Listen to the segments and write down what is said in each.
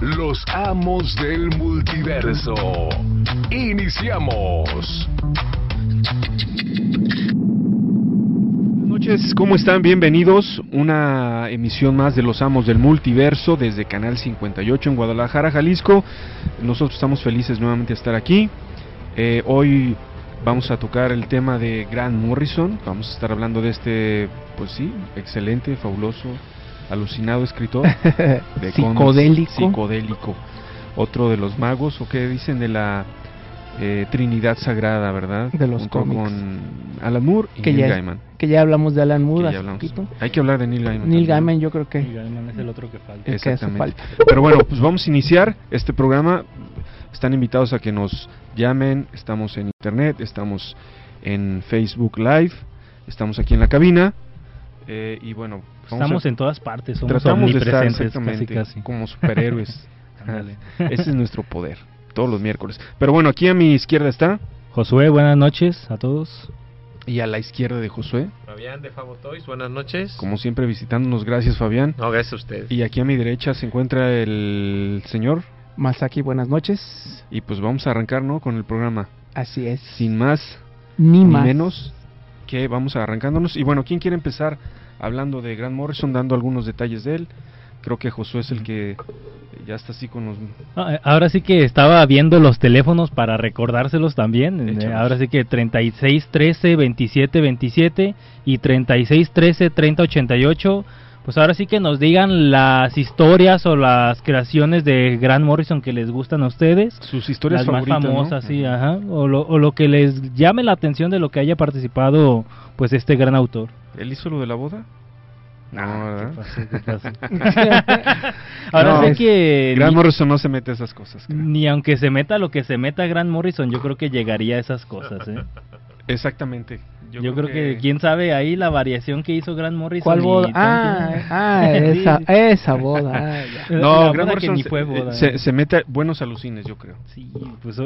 Los amos del multiverso. Iniciamos. Buenas noches, ¿cómo están? Bienvenidos. Una emisión más de Los Amos del Multiverso desde Canal 58 en Guadalajara, Jalisco. Nosotros estamos felices nuevamente de estar aquí. Eh, hoy vamos a tocar el tema de Grant Morrison. Vamos a estar hablando de este, pues sí, excelente, fabuloso, alucinado escritor. De Psicodélico. Otro de los magos, o qué dicen de la eh, Trinidad Sagrada, ¿verdad? De los Junto cómics. con Alan Moore y Que Neil ya- Gaiman. Que ya hablamos de Alan Moore hace poquito. Hay que hablar de Neil Gaiman. Neil también. Gaiman yo creo que es el otro que falta. el que hace Exactamente. falta. Pero bueno, pues vamos a iniciar este programa. Están invitados a que nos llamen. Estamos en internet, estamos en Facebook Live, estamos aquí en la cabina. eh, y bueno, Estamos a- en todas partes, somos tratamos de estar casi exactamente casi. como superhéroes. Ese es nuestro poder, todos los miércoles. Pero bueno, aquí a mi izquierda está, Josué, buenas noches a todos. y a la izquierda de Josué, Fabián de Fabo Toys, buenas noches. como siempre visitándonos. Gracias, Fabián. No, gracias a ustedes. Y aquí a mi derecha se encuentra el señor. Masaki, buenas noches. Y pues vamos a arrancar, ¿no? Con el programa. Así es. Sin más ni ni más. menos que vamos arrancándonos. Y bueno, ¿quién quiere empezar hablando de Grant Morrison, dando algunos detalles de él? Creo que Josué es el que ya está así con los... Ah, eh, Ahora sí que estaba viendo los teléfonos para recordárselos también. eh, Échalos. Ahora sí que 36 13 27 27 y 36 13 30 88. Pues ahora sí que nos digan las historias o las creaciones de Grant Morrison que les gustan a ustedes. Sus historias las más favoritas, ¿no? famosas, sí, ajá. O lo, o lo que les llame la atención de lo que haya participado, pues este gran autor. ¿Él hizo lo de la boda? No, ¿verdad? ¿Qué pasó? ¿Qué pasó? Ahora No, es- que Grant ni, Morrison no se mete a esas cosas. creo. ni aunque se meta lo que se meta Grant Morrison, yo creo que llegaría a esas cosas, ¿eh? Exactamente. Yo, creo, que... quién sabe ahí la variación que hizo Grant Morrison. ¿Cuál boda? Ah, ah, Sí. esa, esa boda. ah, ya. La No, boda Grant Morrison se- fue boda. se, se mete buenos alucines, yo creo. Sí, pues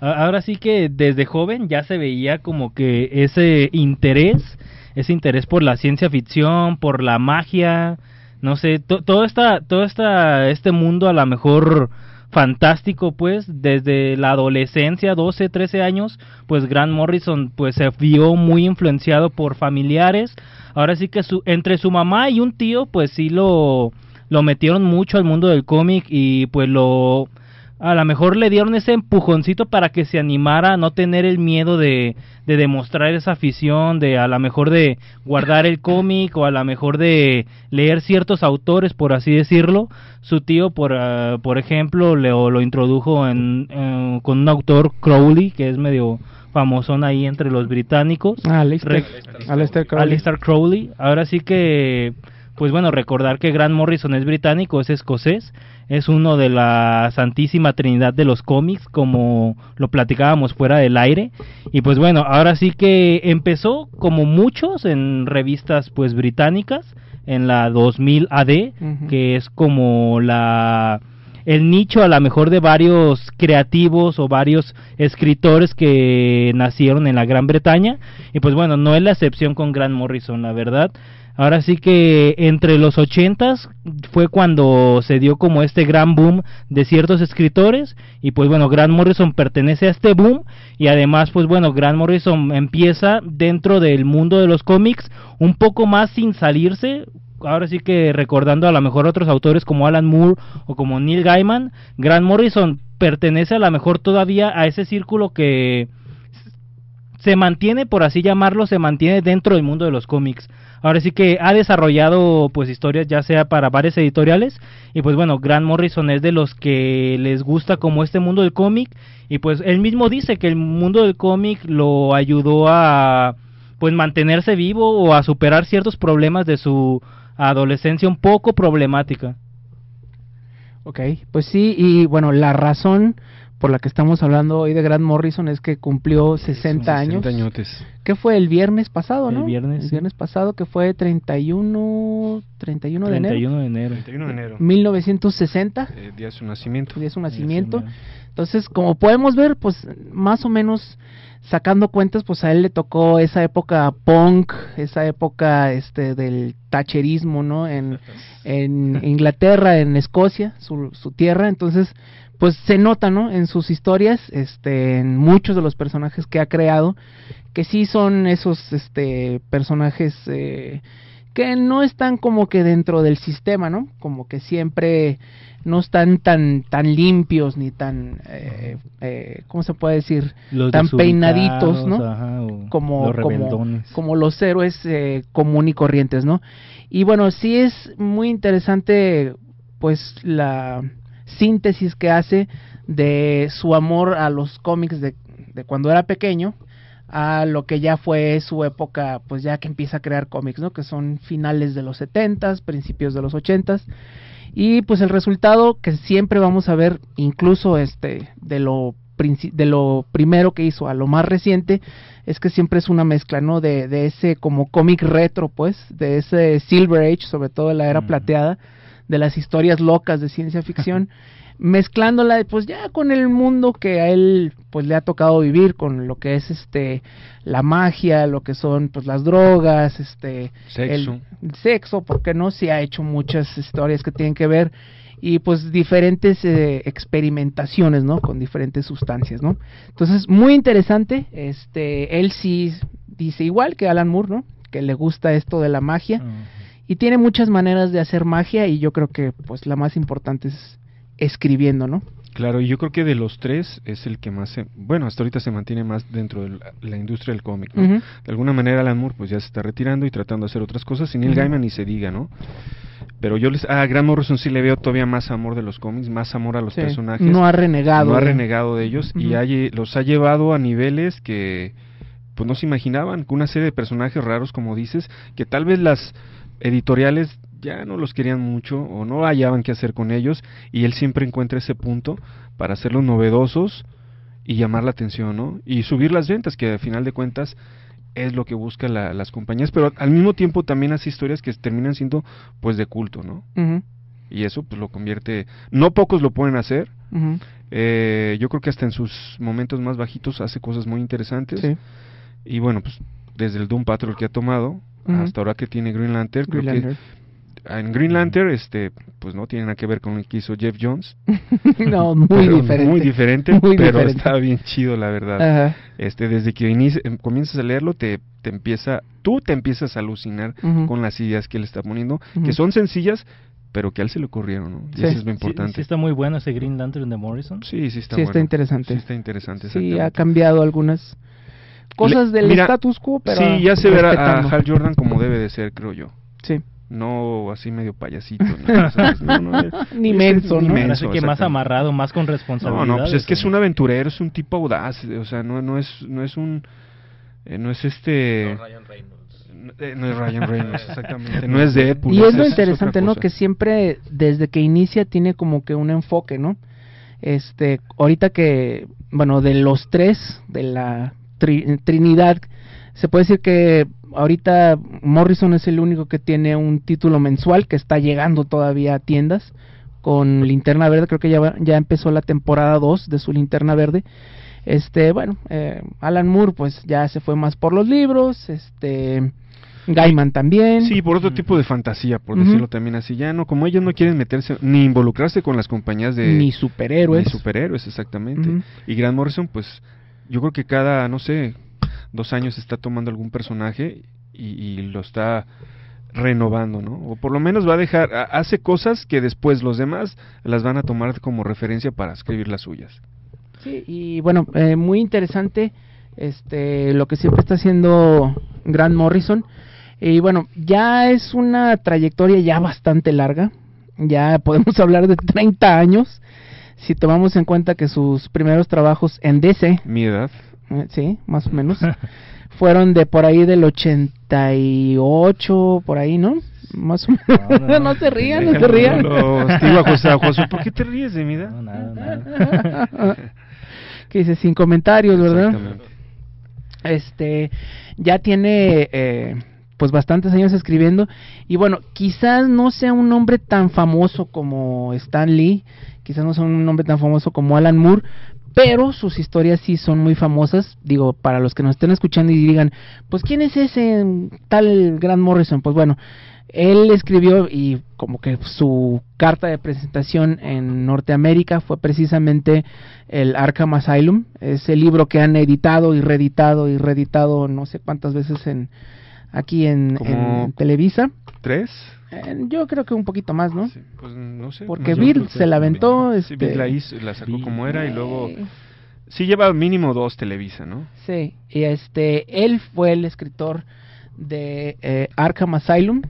ahora sí que desde joven ya se veía como que ese interés, ese interés por la ciencia ficción, por la magia, no sé, to- todo esta, todo esta, este mundo a lo mejor fantástico pues desde la adolescencia 12 13 años pues Grant Morrison pues se vio muy influenciado por familiares. Ahora sí que su, entre su mamá y un tío pues sí lo lo metieron mucho al mundo del cómic y pues lo a lo mejor le dieron ese empujoncito para que se animara a no tener el miedo de, de demostrar esa afición, de a lo mejor de guardar el cómic o a lo mejor de leer ciertos autores, por así decirlo. Su tío, por, ah, por ejemplo, le, lo introdujo en, con un autor, Crowley, que es medio famosón ahí entre los británicos. Ah, Aleister Crowley. Alistair Crowley. Ahora sí que, pues bueno, recordar que Grant Morrison es británico, es escocés, es uno de la santísima trinidad de los cómics, como lo platicábamos fuera del aire. Y pues bueno, ahora sí que empezó como muchos en revistas pues británicas, en la 2000 AD, Ujú. que es como la el nicho a lo mejor de varios creativos o varios escritores que nacieron en la Gran Bretaña y pues bueno no es la excepción con Grant Morrison la verdad ahora sí que entre los ochentas fue cuando se dio como este gran boom de ciertos escritores y pues bueno Grant Morrison pertenece a este boom y además pues bueno Grant Morrison empieza dentro del mundo de los cómics un poco más sin salirse ahora sí que recordando a lo mejor otros autores como Alan Moore o como Neil Gaiman, Grant Morrison pertenece a lo mejor todavía a ese círculo que se mantiene, por así llamarlo, se mantiene dentro del mundo de los cómics. Ahora sí que ha desarrollado pues historias ya sea para varias editoriales y pues bueno, Grant Morrison es de los que les gusta como este mundo del cómic y pues él mismo dice que el mundo del cómic lo ayudó a pues mantenerse vivo o a superar ciertos problemas de su adolescencia un poco problemática. Ok, pues sí, y bueno, la razón por la que estamos hablando hoy de Grant Morrison es que cumplió 60 años. 60 añotes. ¿Qué fue el viernes pasado, El no? viernes, El viernes pasado, que fue 31, 31 de enero. 31 de enero. 31 de enero. 1960, eh, día de su nacimiento. de su nacimiento. Entonces, como podemos ver, pues más o menos sacando cuentas, pues a él le tocó esa época punk, esa época este del tacherismo, ¿no? En, en Inglaterra, en Escocia, su, su tierra. Entonces, pues se nota, ¿no? En sus historias, este, en muchos de los personajes que ha creado, que sí son esos, este, personajes eh, que no están como que dentro del sistema, ¿no? Como que siempre no están tan tan limpios ni tan, eh, eh, ¿cómo se puede decir? Los tan peinaditos, ¿no? ajá, como, los como, como los héroes eh, común y corrientes, ¿no? Y bueno, sí es muy interesante, pues, la síntesis que hace de su amor a los cómics de, de cuando era pequeño a lo que ya fue su época, pues ya que empieza a crear cómics, ¿no? Que son finales de los 70s, principios de los 80s. Y pues el resultado que siempre vamos a ver, incluso este, de lo, de lo primero que hizo a lo más reciente, es que siempre es una mezcla, ¿no? De, de ese como cómic retro, pues, de ese Silver Age, sobre todo de la era Mm. plateada, de las historias locas de ciencia ficción, mezclándola pues ya con el mundo que a él pues le ha tocado vivir con lo que es este la magia, lo que son pues las drogas, este Sexo. el sexo, porque no se ha hecho muchas historias que tienen que ver y pues diferentes eh, experimentaciones, ¿no? Con diferentes sustancias, ¿no? Entonces, muy interesante, este, él sí dice igual que Alan Moore, ¿no? Que le gusta esto de la magia. Y tiene muchas maneras de hacer magia y yo creo que pues la más importante es escribiendo, ¿no? Claro, y yo creo que de los tres es el que más se, bueno, hasta ahorita se mantiene más dentro de la, la industria del cómic, ¿no? De alguna manera Alan Moore pues ya se está retirando y tratando de hacer otras cosas, y Neil Ujú. Gaiman ni se diga, ¿no? Pero yo les, a Grant Morrison sí le veo todavía más amor de los cómics, más amor a los Sí, personajes. No ha renegado. no ha renegado de ellos y los ha llevado a niveles que pues no se imaginaban, con una serie de personajes raros como dices, que tal vez las editoriales ya no los querían mucho o no hallaban qué hacer con ellos y él siempre encuentra ese punto para hacerlos novedosos y llamar la atención, ¿no? Y subir las ventas, que al final de cuentas es lo que buscan la- las compañías, pero al mismo tiempo también hace historias que terminan siendo pues de culto, ¿no? Y eso pues lo convierte, no pocos lo pueden hacer, eh, yo creo que hasta en sus momentos más bajitos hace cosas muy interesantes. sí. Y bueno, pues desde el Doom Patrol que ha tomado Hasta ahora que tiene Green Lantern, creo que en Green Lantern este pues no tiene nada que ver con lo que hizo Jeff Jones. no, muy pero diferente. Muy diferente, Muy pero diferente. está bien chido la verdad. Ajá, Este desde que inicia- em, comienzas a leerlo te te empieza tú te empiezas a alucinar con las ideas que él está poniendo, que son sencillas, pero que a él se le ocurrieron, ¿no? Y eso es lo importante. sí está muy bueno ese Green Lantern de Morrison. Sí, sí está sí, está interesante. Sí está interesante, Sí, ha cambiado algunas cosas Le- del mira, status quo, pero sí, ya se verá a. Hal Jordan como debe de ser, creo yo. Sí. No así medio payasito. ¿no? No, no, Ni menso, ni ¿no? menso, Parece que más amarrado, más con No, responsabilidad. no, pues es que es un aventurero, es un tipo audaz, o sea, no, no es, no es un, eh, no es este, No, Ryan Reynolds. no, eh, no es Ryan Reynolds, exactamente, no es Deadpool. Y es lo interesante, ¿no? Que siempre, desde que inicia, tiene como que un enfoque, ¿no? Este, ahorita que, bueno, de los tres, de la tri- Trinidad, se puede decir que ahorita Morrison es el único que tiene un título mensual que está llegando todavía a tiendas con Linterna Verde, creo que ya, ya empezó la temporada 2 de su Linterna Verde. Este, bueno, eh, Alan Moore pues ya se fue más por los libros, este, Gaiman también. Sí, por otro tipo de fantasía, por decirlo también así. Ya no, como ellos no quieren meterse ni involucrarse con las compañías de ni superhéroes. ni superhéroes, exactamente. Y Grant Morrison, pues, yo creo que cada, no sé, dos años está tomando algún personaje y, lo está renovando, ¿no? O por lo menos va a dejar, ha- hace cosas que después los demás las van a tomar como referencia para escribir las suyas. Sí, y bueno, eh, muy interesante este lo que siempre está haciendo Grant Morrison. Y bueno, ya es una trayectoria ya bastante larga. Ya podemos hablar de 30 años. Si tomamos en cuenta que sus primeros trabajos en DC, Mi edad, eh, sí, más o menos, fueron de por ahí del 88, por ahí, ¿no? Más o menos. No, no, no. no se rían, no se rían. hostigo a José. ¿Por qué te ríes de mi edad? No, nada, nada. que dice sin comentarios, ¿verdad? Este, ya tiene eh, pues bastantes años escribiendo y bueno, quizás no sea un nombre tan famoso como Stan Lee, quizás no sea un nombre tan famoso como Alan Moore, pero sus historias sí son muy famosas. Digo, para los que nos estén escuchando y digan, pues ¿quién es ese tal Grant Morrison? Pues bueno, él escribió y como que su carta de presentación en Norteamérica fue precisamente el Arkham Asylum, ese libro que han editado y reeditado y reeditado no sé cuántas veces en aquí en, Televisa. ¿Tres? Eh, yo creo que un poquito más, ¿no? Sí, pues no sé. Porque Bill se la aventó, Sí, este- Bill la, hizo- la sacó Bill. como era y luego... Sí lleva mínimo dos Televisa, ¿no? Sí, y este, él fue el escritor de eh, Arkham Asylum.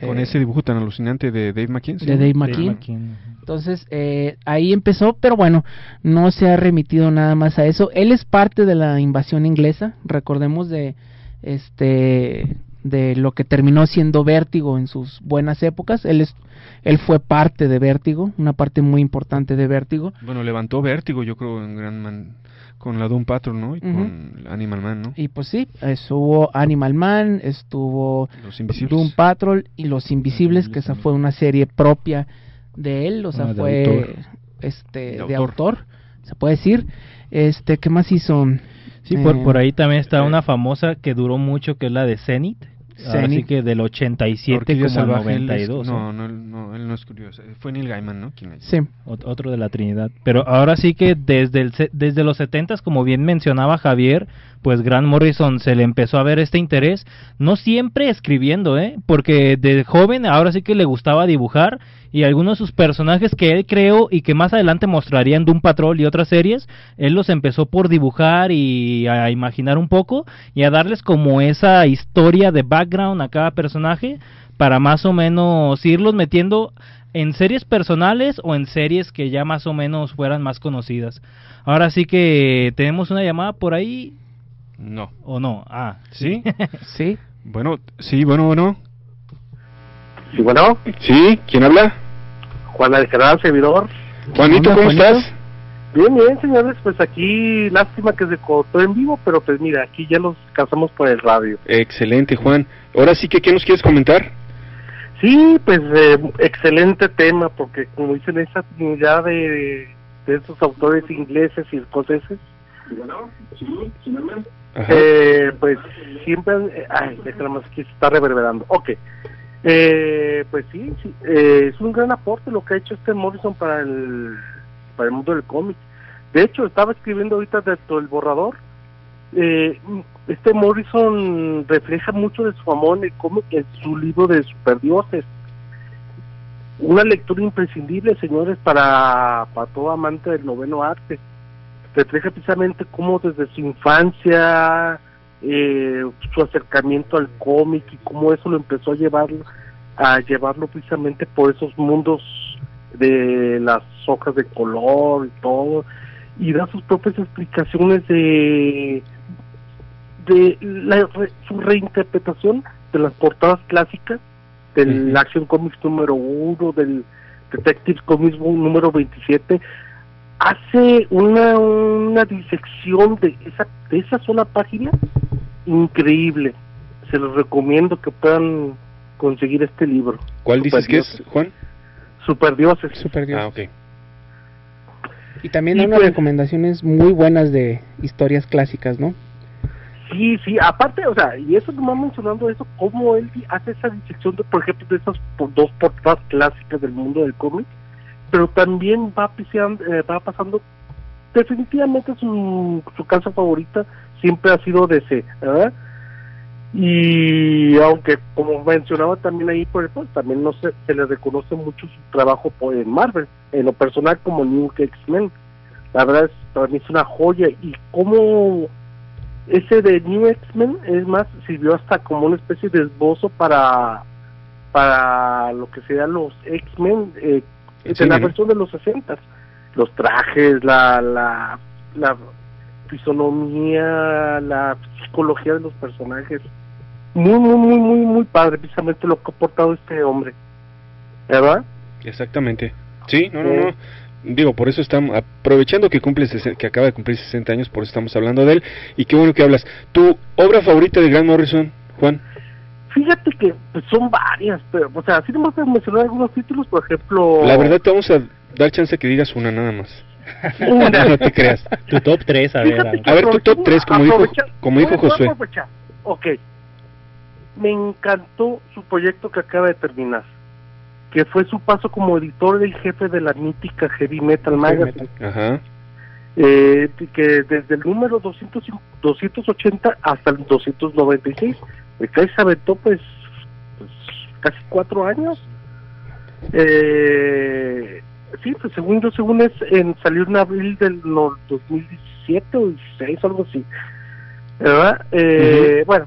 Con eh, ese dibujo tan alucinante de Dave McKenzie. de Dave. McKean. Entonces, eh, ahí empezó, pero bueno, no se ha remitido nada más a eso. Él es parte de la invasión inglesa, recordemos de este de lo que terminó siendo Vértigo en sus buenas épocas. Él es él fue parte de Vértigo, una parte muy importante de Vértigo. Bueno, levantó Vértigo, yo creo, en Gran Man, con la Doom Patrol, ¿no? Y con Animal Man, ¿no? Y pues sí, estuvo Animal Man, estuvo Los Invisibles. Doom Patrol y Los Invisibles, que esa fue una serie propia de él, o sea, Ah, de fue autor. este De de, autor. autor. se puede decir. Este, ¿qué más hizo? Sí, por, Eh, por ahí también está eh. una famosa que duró mucho, que es la de Zenith. Ahora sí Zenith. que del 87 Orquídea como al Salvaje, él es- 92. no, ¿eh? no, él- no, él no escribió. esa. Fue Neil Gaiman, ¿no? ¿Quién es? Sí, Ot- otro de la Trinidad. Pero ahora sí que desde, el, desde los 70 como bien mencionaba Javier, pues Grant Morrison se le empezó a ver este interés, no siempre escribiendo, ¿eh? Porque de joven ahora sí que le gustaba dibujar y algunos de sus personajes que él creó y que más adelante mostraría en Doom Patrol y otras series, él los empezó por dibujar y a imaginar un poco y a darles como esa historia de background a cada personaje para más o menos irlos metiendo en series personales o en series que ya más o menos fueran más conocidas. Ahora sí que tenemos una llamada por ahí No. o no. Ah, ¿Sí? sí. bueno, sí, bueno, bueno. Sí, bueno, ¿Sí? ¿Quién habla? Juan Alcaraz, servidor. Juanito, ¿cómo Juanito. estás? Bien, bien, señores, pues aquí, lástima que se cortó en vivo, pero pues mira, aquí ya nos casamos por el radio. Excelente, Juan. Ahora sí que, ¿qué nos quieres comentar? Sí, pues eh, excelente tema, porque como dicen, esa afinidad de, de estos autores ingleses y escoceses, eh, pues siempre, eh, ay, déjame más que se está reverberando. Ok, eh, pues sí, sí eh, es un gran aporte lo que ha hecho este Morrison para el, para el mundo del cómic. De hecho, estaba escribiendo ahorita dentro del borrador. Eh, este Morrison refleja mucho de su amor en el cómic en su libro de superdioses. Una lectura imprescindible, señores, para, para todo amante del noveno arte. Refleja precisamente cómo desde su infancia, eh, su acercamiento al cómic y cómo eso lo empezó a llevar a llevarlo precisamente por esos mundos de las hojas de color y todo y da sus propias explicaciones de de la re- su reinterpretación de las portadas clásicas del. Action Comics número uno del Detective Comics número 27 hace una una disección de esa de esa sola página increíble se los recomiendo que puedan conseguir este libro ¿Cuál dices que es, Superdioses. Juan? Superdioses Super Dios. Ah, ok. Y también Y da unas pues- recomendaciones muy buenas de historias clásicas, ¿no? Sí, sí, aparte, o sea, y eso que me va mencionando eso, cómo él hace esa disección, de, por ejemplo, de esas dos portadas clásicas del mundo del cómic, pero también va, piseando, eh, va pasando, definitivamente su, su casa favorita siempre ha sido DC, ¿verdad? Y aunque, como mencionaba también ahí, por ejemplo, también no se, se le reconoce mucho su trabajo por, en Marvel, en lo personal como New X-Men. La verdad es, para mí es una joya y cómo ese de New X-Men es más sirvió hasta como una especie de esbozo para para lo que serían los X-Men eh, El de cine, la versión de los 60 los trajes la la la fisonomía la psicología de los personajes muy, muy, muy, muy, muy padre precisamente lo que ha aportado este hombre. ¿Verdad? Exactamente. Sí, no, no, no. Digo, por eso estamos aprovechando que cumple que acaba de cumplir 60 años, por eso estamos hablando de él. Y qué bueno que hablas. ¿Tu obra favorita de Grant Morrison, Juan? Fíjate que pues, son varias, pero, o sea, sí a mencionar algunos títulos, por ejemplo... La verdad, te vamos a dar chance que digas una nada más. Una. No te creas. Tu top 3, a ver. A- ver, tu top aprovechando- tres, como dijo- como dijo Josué. Ok. Me encantó su proyecto que acaba de terminar, que fue su paso como editor del jefe de la mítica Heavy Metal Magazine, Ajá. eh, que desde el número 200, 280 hasta el 296, el que se aventó pues, pues, casi cuatro años. Eh, sí, pues según yo, según es, en, salió en abril del no, 2017 o 16, algo así. ¿Verdad? Eh, Bueno,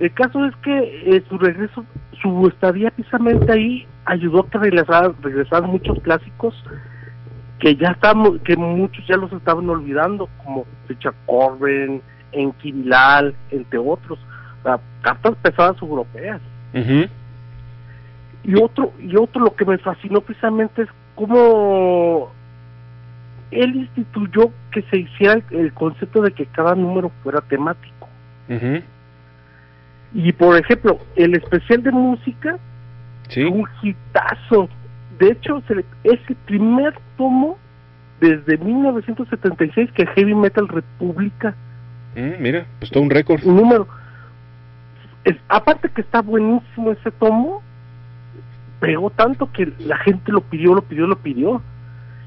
el caso es que eh, su regreso, su estadía precisamente ahí ayudó a que regresaran, regresaran muchos clásicos que ya estamos, que muchos ya los estaban olvidando, como Richard Corbin, Enki Bilal, entre otros, o sea, cartas pesadas europeas. Ujú. Y otro, y otro lo que me fascinó precisamente es cómo él instituyó que se hiciera el, el concepto de que cada número fuera temático. Y por ejemplo, el especial de música Sí. un hitazo. De hecho, se le- es el primer tomo desde 1976 que Heavy Metal República Mm, mira, pues todo un récord. un número. Es- aparte que está buenísimo ese tomo, pegó tanto que la gente lo pidió, lo pidió, lo pidió.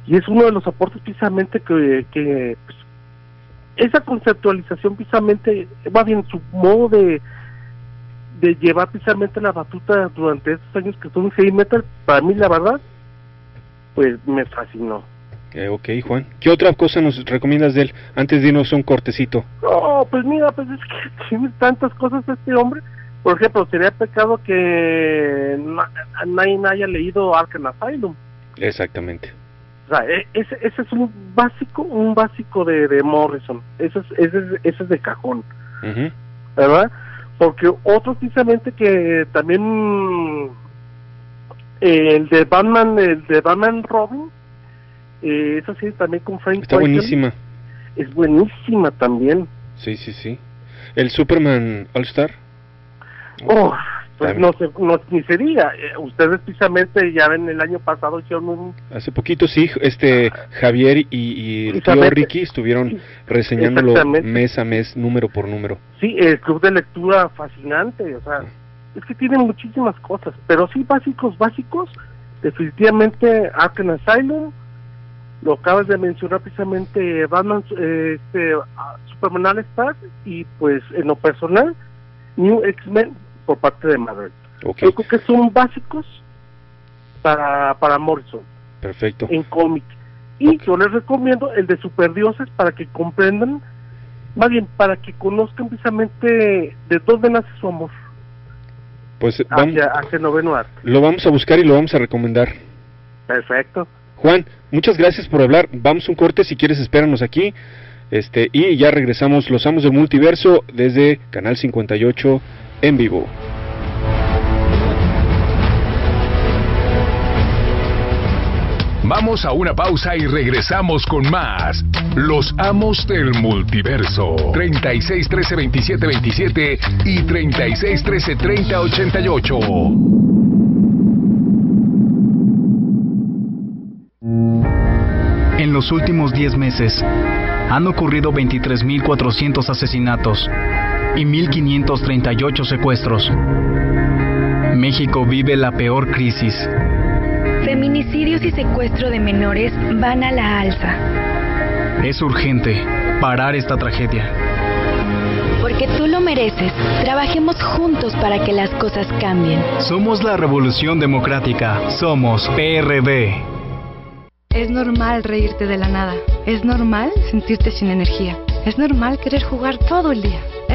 Y es uno de los aportes precisamente que, que pues, esa conceptualización precisamente, va bien, su modo de de llevar precisamente la batuta durante estos años que estuvo en heavy metal, para mí la verdad, pues me fascinó. Eh, ok, Juan. ¿Qué otra cosa nos recomiendas de él? Antes de irnos a un cortecito. No, pues mira, pues es que tiene tantas cosas este hombre. Por ejemplo, sería pecado que na- nadie haya leído Arkham Asylum. Exactamente. O sea, e- ese, ese es un básico, un básico de, de Morrison. Ese es, ese, es, ese es de cajón. ¿verdad? Porque otros precisamente que también eh, el de Batman, el de Batman Robin, eh, esa sí también con Frank Está buenísima. Es buenísima también. Sí, sí, sí. El Superman All Star. Oh, pues no sé, no, ni se diga. Eh, ustedes precisamente ya ven el año pasado hicieron un Hace poquito sí, este Javier y, y el tío. Ricky estuvieron reseñándolo mes a mes, número por número. sí, el club de lectura fascinante, o sea, es que tienen muchísimas cosas, pero sí básicos, básicos, definitivamente Arkham Asylum, lo acabas de mencionar precisamente Batman, eh, este, Superman All Star y pues en lo personal New X-Men por parte de Marvel. Yo creo que son básicos para, para Morrison. perfecto. en cómic. Y yo les recomiendo el de Superdioses para que comprendan, más bien para que conozcan precisamente de dónde nace su amor Pues vamos, hacia, hacia el noveno arte. lo vamos a buscar y lo vamos a recomendar. Perfecto. Juan, muchas gracias por hablar. Vamos un corte, si quieres espéranos aquí. Este, y ya regresamos Los Amos del Multiverso desde Canal 58 en vivo. Vamos a una pausa y regresamos con más. Los amos del multiverso. 36 13 27 27 y 36 13 30 88. En los últimos 10 meses han ocurrido 23.400 asesinatos y 1.538 secuestros. México vive la peor crisis. Feminicidios y secuestro de menores van a la alza. Es urgente parar esta tragedia. Porque tú lo mereces. Trabajemos juntos para que las cosas cambien. Somos la Revolución Democrática. Somos PRD. Es normal reírte de la nada. Es normal sentirte sin energía. Es normal querer jugar todo el día.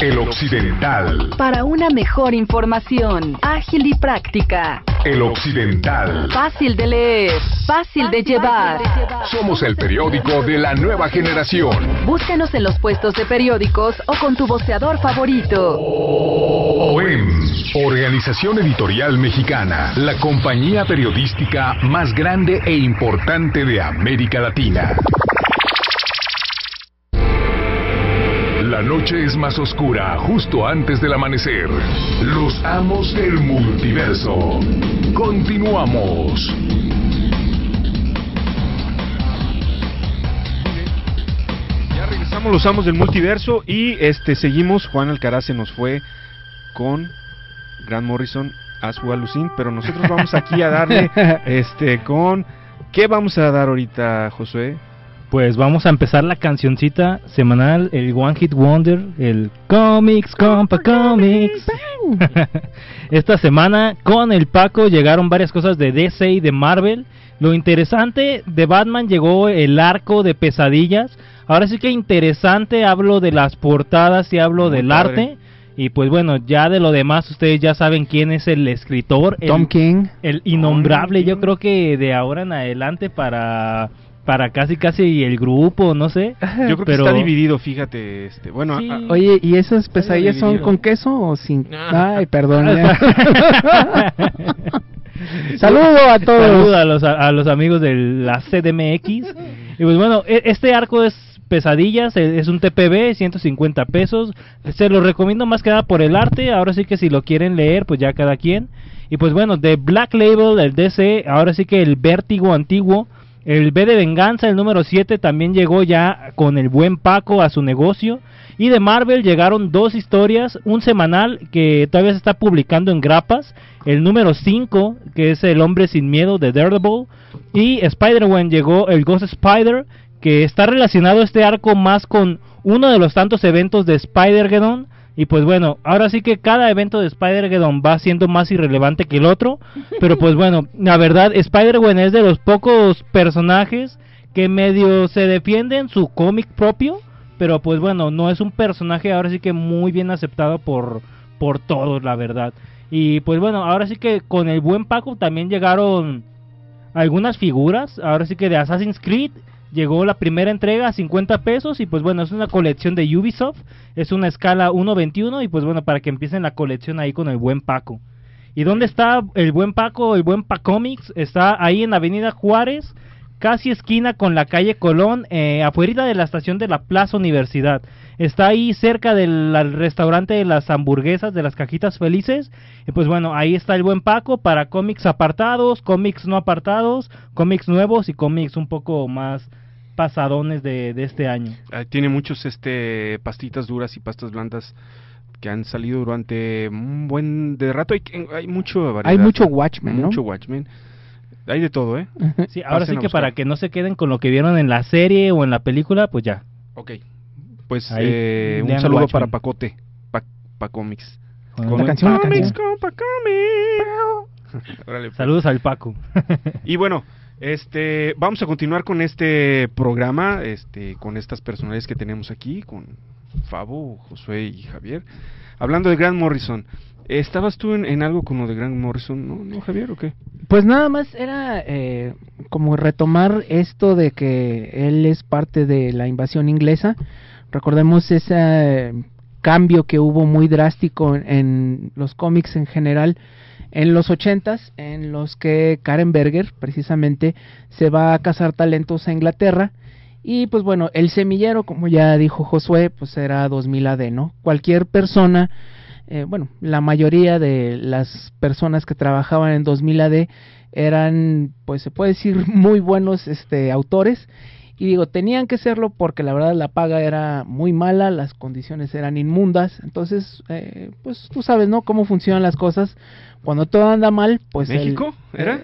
El Occidental. Para una mejor información, ágil y práctica. El Occidental. Fácil de leer, fácil de llevar. Somos el periódico de la nueva generación. Búscanos en los puestos de periódicos o con tu voceador favorito. OEM, Organización Editorial Mexicana, la compañía periodística más grande e importante de América Latina. La noche es más oscura justo antes del amanecer. Los amos del multiverso. Continuamos. Ya regresamos los amos del multiverso y este seguimos. Juan Alcaraz se nos fue con Grant Morrison a su alucin, pero nosotros vamos aquí a darle este con ¿qué vamos a dar ahorita, Josué? Pues vamos a empezar la cancioncita semanal, el One Hit Wonder, el Comics, Compa Comics. Esta semana con el Paco llegaron varias cosas de DC y de Marvel. Lo interesante de Batman llegó el arco de pesadillas. Ahora sí que interesante, hablo de las portadas y hablo Muy del padre. arte. Y pues bueno, ya de lo demás ustedes ya saben quién es el escritor. el- Tom King. el innombrable, yo creo que de ahora en adelante para para casi casi el grupo, no sé. Yo creo que está dividido, fíjate, este, bueno, Sí. a- a- Oye, ¿y esas pesadillas son con queso o sin? Ah. Ay, perdón. eh. Saludo a todos. Saludos a los, a, los amigos de la CDMX. Y pues bueno, e- este arco es pesadillas, e- es un TPB, 150 pesos. Se lo recomiendo más que nada por el arte. Ahora sí que si lo quieren leer, pues ya cada quien. Y pues bueno, de Black Label, el DC, ahora sí que el vértigo antiguo. El B de Venganza, el número 7, también llegó ya con el buen Paco a su negocio. Y de Marvel llegaron dos historias, un semanal que todavía se está publicando en grapas, el número 5, que es El hombre sin miedo de Daredevil, y Spider-Man llegó el Ghost Spider, que está relacionado este arco más con uno de los tantos eventos de Spider-Geddon. Y pues bueno, ahora sí que cada evento de Spider-Geddon va siendo más irrelevante que el otro. Pero pues bueno, la verdad, Spider-Man es de los pocos personajes que medio se defienden su cómic propio. Pero pues bueno, no es un personaje ahora sí que muy bien aceptado por, por todos, la verdad. Y pues bueno, ahora sí que con el buen Paco también llegaron algunas figuras. Ahora sí que de Assassin's Creed llegó la primera entrega a 50 pesos. Y pues bueno, es una colección de Ubisoft. Es una escala 1.21. Y pues bueno, para que empiecen la colección ahí con el buen Paco. ¿Y dónde está el buen Paco, el buen Pacomics? Está ahí en Avenida Juárez, casi esquina con la calle Colón, eh, afuera de la estación de la Plaza Universidad. Está ahí cerca del restaurante de las hamburguesas, de las cajitas felices. Y pues bueno, ahí está el buen Paco para cómics apartados, cómics no apartados, cómics nuevos y cómics un poco más pasadones de, de este año. ah, tiene muchos este pastitas duras y pastas blandas que han salido durante un buen de rato. Hay, hay mucho variedad. Hay mucho Watchmen, ¿no? Mucho Watchmen. Hay de todo, ¿eh? Sí, ahora Pasen sí que para que no se queden con lo que vieron en la serie o en la película, pues ya. Ok. Pues Ahí, eh, un saludo Watchmen. para Pacote, pa, Pacomics. Con la canción, la Comics, canción. compa, comics. Órale, pues. Saludos al Paco. Y bueno, este, vamos a continuar con este programa, este, con estas personalidades que tenemos aquí, con Fabo, Josué y Javier. Hablando de Grant Morrison, ¿estabas tú en, en algo con lo de Grant Morrison, no, no Javier, o qué? Pues nada más era eh, como retomar esto de que él es parte de la invasión inglesa. Recordemos ese eh, cambio que hubo muy drástico en, los cómics en general en los ochentas, en los que Karen Berger precisamente se va a cazar talentos a Inglaterra. Y pues bueno, el semillero, como ya dijo Josué, pues era 2000 AD, ¿no? Cualquier persona eh, bueno, la mayoría de las personas que trabajaban en 2000 AD eran, pues se puede decir, muy buenos este, autores. Y digo, tenían que serlo porque la verdad la paga era muy mala, las condiciones eran inmundas. Entonces, eh, pues tú sabes, ¿no? Cómo funcionan las cosas. Cuando todo anda mal, pues... el- ¿México? ¿Era? Eh,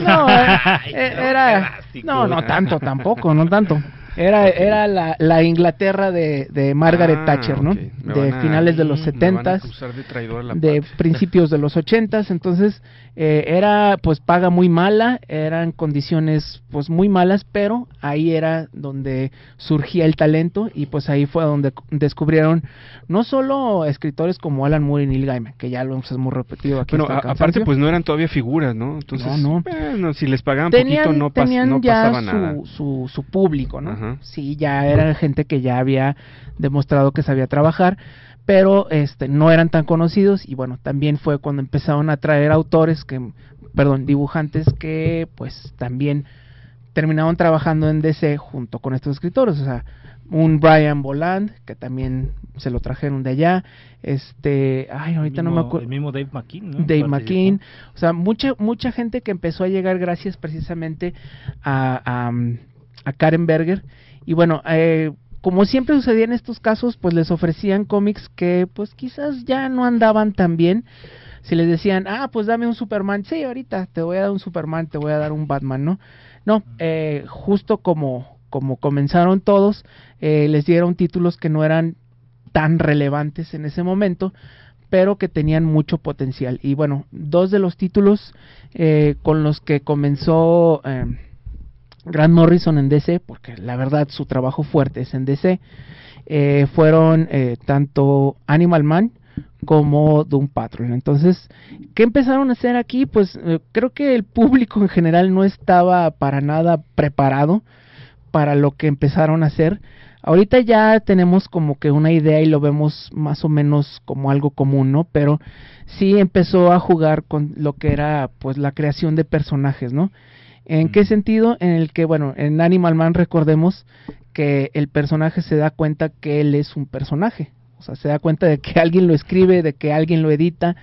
no, eh, eh, era... No, no tanto tampoco, no tanto. Era, era la, la Inglaterra de, de Margaret Ah, Thatcher, ¿no? De a- finales de los me van a setentas acusar de de principios de los ochentas, entonces eh, era pues paga muy mala, eran condiciones pues muy malas, pero ahí era donde surgía el talento y pues ahí fue donde descubrieron no solo escritores como Alan Moore y Neil Gaiman, que ya lo hemos repetido aquí. A- aparte pues no eran todavía figuras, ¿no? Entonces, No, no. bueno, si les pagaban tenían, poquito no, pas- tenían no ya pasaba nada. su, su, su público, ¿no? Ajá. Sí, ya era gente que ya había demostrado que sabía trabajar, pero este no eran tan conocidos y bueno, también fue cuando empezaron a traer autores que, perdón, dibujantes que pues también terminaron trabajando en DC junto con estos escritores, o sea, un Brian Boland que también se lo trajeron de allá, este, ay, ahorita no me acuerdo. El mismo Dave McKean, ¿no? Dave. McKean, o sea, mucha mucha gente que empezó a llegar gracias precisamente a, a, a Karen Berger y bueno, eh, como siempre sucedía en estos casos, pues les ofrecían cómics que pues quizás ya no andaban tan bien. Si les decían, ah, pues dame un Superman, sí, ahorita te voy a dar un Superman, te voy a dar un Batman, ¿no? No, eh, justo como, como comenzaron todos, eh, les dieron títulos que no eran tan relevantes en ese momento, pero que tenían mucho potencial. Y bueno, dos de los títulos eh, con los que comenzó eh, Grant Morrison en DC, porque la verdad su trabajo fuerte es en DC, eh, fueron eh, tanto Animal Man como Doom Patrol. Entonces, ¿qué empezaron a hacer aquí? Pues eh, creo que el público en general no estaba para nada preparado para lo que empezaron a hacer. Ahorita ya tenemos como que una idea y lo vemos más o menos como algo común, ¿no? Pero sí empezó a jugar con lo que era pues la creación de personajes, ¿no? ¿En qué sentido? En el que, bueno, en Animal Man recordemos que el personaje se da cuenta que él es un personaje. O sea, se da cuenta de que alguien lo escribe, de que alguien lo edita,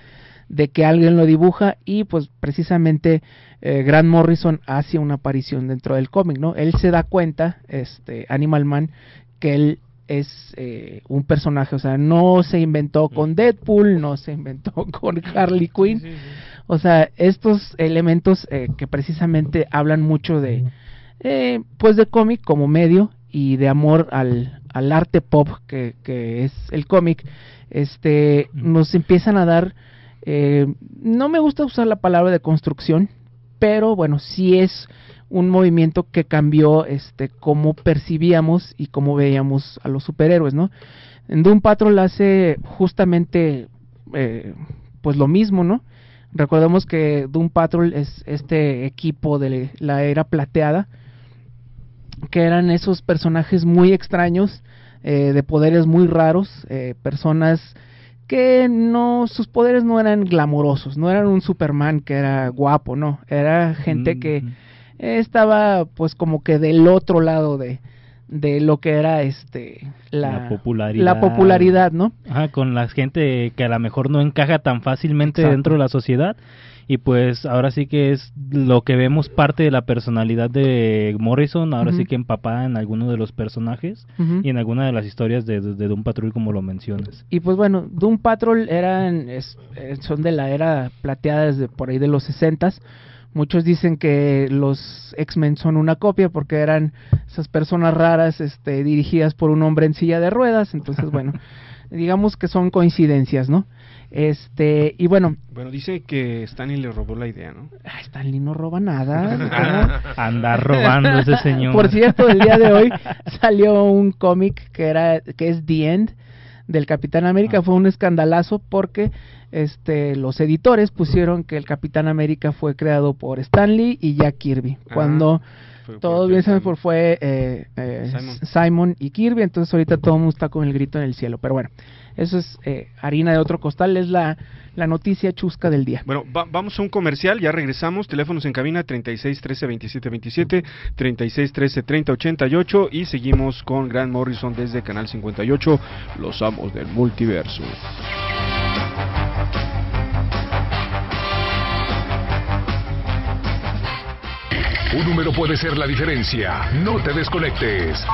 de que alguien lo dibuja y pues precisamente eh, Grant Morrison hace una aparición dentro del cómic, ¿no? Él se da cuenta, este Animal Man, que él es eh, un personaje, o sea, no se inventó con Deadpool, no se inventó con Harley Quinn, o sea, estos elementos eh, que precisamente hablan mucho de, eh, pues de cómic como medio y de amor al, al arte pop que, que es el cómic, este, nos empiezan a dar, eh, no me gusta usar la palabra de construcción, pero bueno, sí es un movimiento que cambió este cómo percibíamos y cómo veíamos a los superhéroes, ¿no? En Doom Patrol hace justamente eh, pues lo mismo, ¿no? Recordemos que Doom Patrol es este equipo de la era plateada, que eran esos personajes muy extraños, eh, de poderes muy raros, eh, personas que no, sus poderes no eran glamorosos, no eran un Superman que era guapo, no, era gente que eh, estaba pues como que del otro lado de, de lo que era este la, La popularidad. la popularidad, ¿no? Ajá, con la gente que a lo mejor no encaja tan fácilmente Exacto. dentro de la sociedad. Y pues ahora sí que es lo que vemos parte de la personalidad de Morrison, ahora sí que empapada en alguno de los personajes y en alguna de las historias de, de, de Doom Patrol como lo mencionas. Y pues bueno, Doom Patrol eran, es- eh, son de la era plateada desde por ahí de los 60 Muchos dicen que los X-Men son una copia porque eran esas personas raras este, dirigidas por un hombre en silla de ruedas. Entonces, bueno, digamos que son coincidencias, ¿no? Este, y bueno, Bueno, dice que Stanley le robó la idea, ¿no? ah, Stanley no roba nada. Andar robando ese señor. Por cierto, el día de hoy salió un cómic que era que es The End del Capitán América, fue un escandalazo porque este los editores pusieron que el Capitán América fue creado por Stan Lee y Jack Kirby, Ah, cuando fue por todos bien Kirby. por fue eh, eh, Simon. Simon y Kirby, entonces ahorita todo el mundo está con el grito en el cielo, pero bueno, eso es eh, harina de otro costal, es la, la noticia chusca del día. Bueno, va- vamos a un comercial, ya regresamos. Teléfonos en cabina 36 13 27 27, 36 13 30 88 y seguimos con Grant Morrison desde Canal 58, Los Amos del Multiverso. Un número puede ser la diferencia. No te desconectes.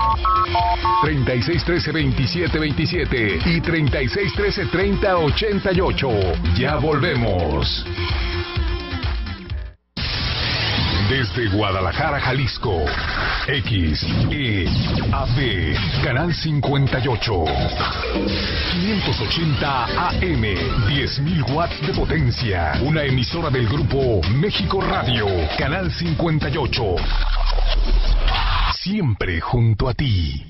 36 13 27 27 y 36 13 30 88. Ya volvemos. Desde Guadalajara, Jalisco. X, E, AB, Canal 58. 580 AM, 10.000 watts de potencia. Una emisora del grupo México Radio, Canal 58. Siempre junto a ti.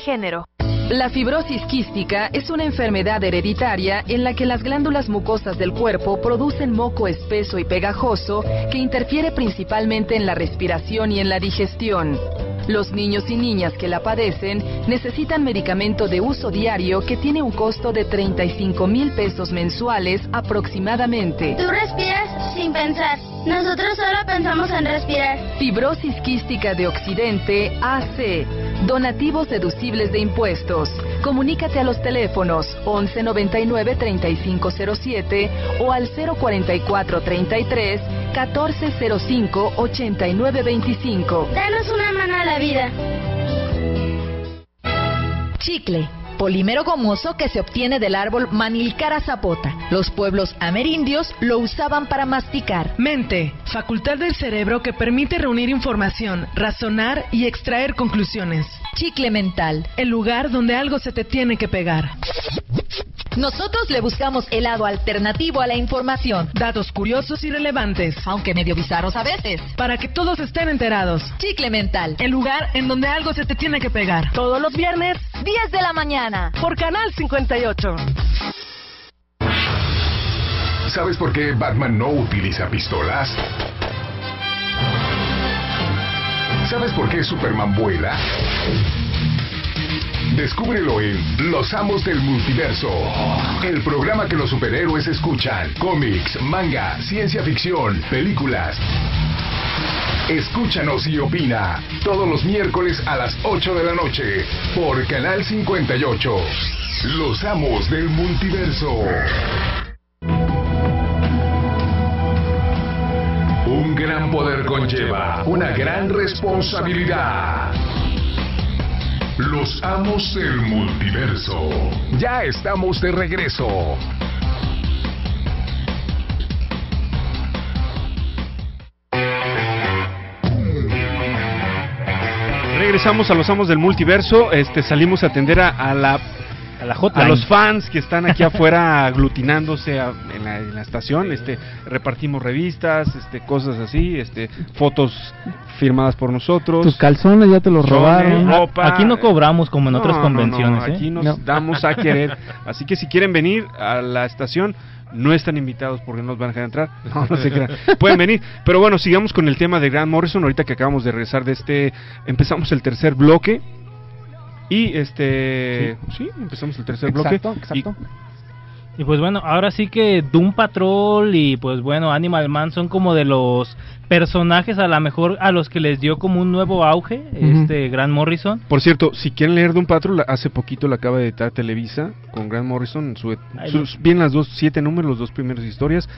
Género. La fibrosis quística es una enfermedad hereditaria en la que las glándulas mucosas del cuerpo producen moco espeso y pegajoso que interfiere principalmente en la respiración y en la digestión. Los niños y niñas que la padecen necesitan medicamento de uso diario que tiene un costo de 35 mil pesos mensuales aproximadamente. Tú respiras sin pensar. Nosotros solo pensamos en respirar. Fibrosis quística de Occidente AC. Donativos deducibles de impuestos. Comunícate a los teléfonos 1199 3507 o al 044 33 1405 8925. Danos una mano a la vida. Chicle polímero gomoso que se obtiene del árbol Manilcara zapota. Los pueblos amerindios lo usaban para masticar. Mente, facultad del cerebro que permite reunir información, razonar y extraer conclusiones. Chicle mental, el lugar donde algo se te tiene que pegar. Nosotros le buscamos el lado alternativo a la información. Datos curiosos y relevantes. Aunque medio bizarros a veces. Para que todos estén enterados. Chicle mental. El lugar en donde algo se te tiene que pegar. Todos los viernes, 10 de la mañana. Por Canal 58. ¿Sabes por qué Batman no utiliza pistolas? ¿Sabes por qué Superman vuela? Descúbrelo en Los Amos del Multiverso, el programa que los superhéroes escuchan. Cómics, manga, ciencia ficción, películas. Escúchanos y opina todos los miércoles a las 8 de la noche por Canal 58. Los Amos del Multiverso. Un gran poder conlleva una gran responsabilidad. Los amos del multiverso. Ya estamos de regreso. Regresamos a los amos del multiverso. Este salimos a atender a, a la a, la a los fans que están aquí afuera aglutinándose a, en, la, en, la, estación, este repartimos revistas, este cosas así, este fotos firmadas por nosotros. Tus calzones ya te los robaron. Ropa. Aquí no cobramos como en otras no, convenciones. No, ¿eh? Aquí nos damos a querer. Así que si quieren venir a la estación, no están invitados porque no nos van a dejar entrar. No, no se crean. Pueden venir. Pero bueno, sigamos con el tema de Grant Morrison. Ahorita que acabamos de regresar de este. Empezamos el tercer bloque. Y este. Sí, sí empezamos el tercer exacto, bloque. Exacto. Y, y, pues bueno, ahora sí que Doom Patrol y pues bueno, Animal Man son como de los personajes a lo mejor a los que les dio como un nuevo auge uh -huh. este Grant Morrison. Por cierto, si quieren leer Doom Patrol, hace poquito lo acaba de editar Televisa con Grant Morrison. Su, sus, bien las dos, siete números, los dos primeras historias.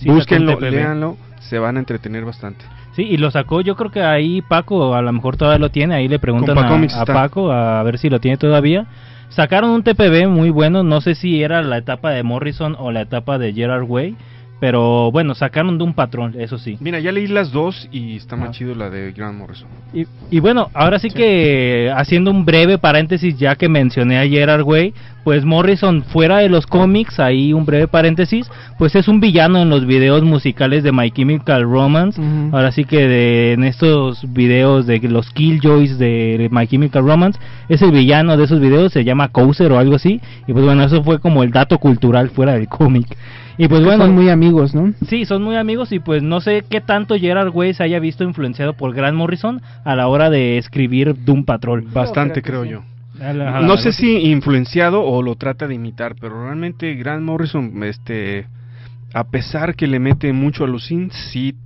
Sí, Búsquenlo, léanlo, se van a entretener bastante. Sí, y lo sacó, yo creo que ahí Paco a lo mejor todavía lo tiene, ahí le preguntan a, a Paco a ver si lo tiene todavía. Sacaron un TPB muy bueno, no sé si era la etapa de Morrison o la etapa de Gerard Way, pero bueno, sacaron de un patrón, eso sí. Mira, ya leí las dos y está más ah. chido la de Grant Morrison. Y, y bueno, ahora sí, sí, que haciendo un breve paréntesis, ya que mencioné a Gerard Way, pues Morrison fuera de los cómics, ahí un breve paréntesis, pues es un villano en los videos musicales de My Chemical Romance. Uh -huh. Ahora sí que de, en estos videos de los Killjoys de My Chemical Romance, es el villano de esos videos, se llama Couser o algo así. Y pues bueno, eso fue como el dato cultural fuera del cómic. Y pues bueno, son muy amigos, ¿no? Sí, son muy amigos y pues no sé qué tanto Gerard Way se haya visto influenciado por Grant Morrison a la hora de escribir Doom Patrol. Bastante, creo, creo yo. No sé si influenciado o lo trata de imitar, pero realmente Grant Morrison, este, a pesar que le mete mucho a los synths, sí,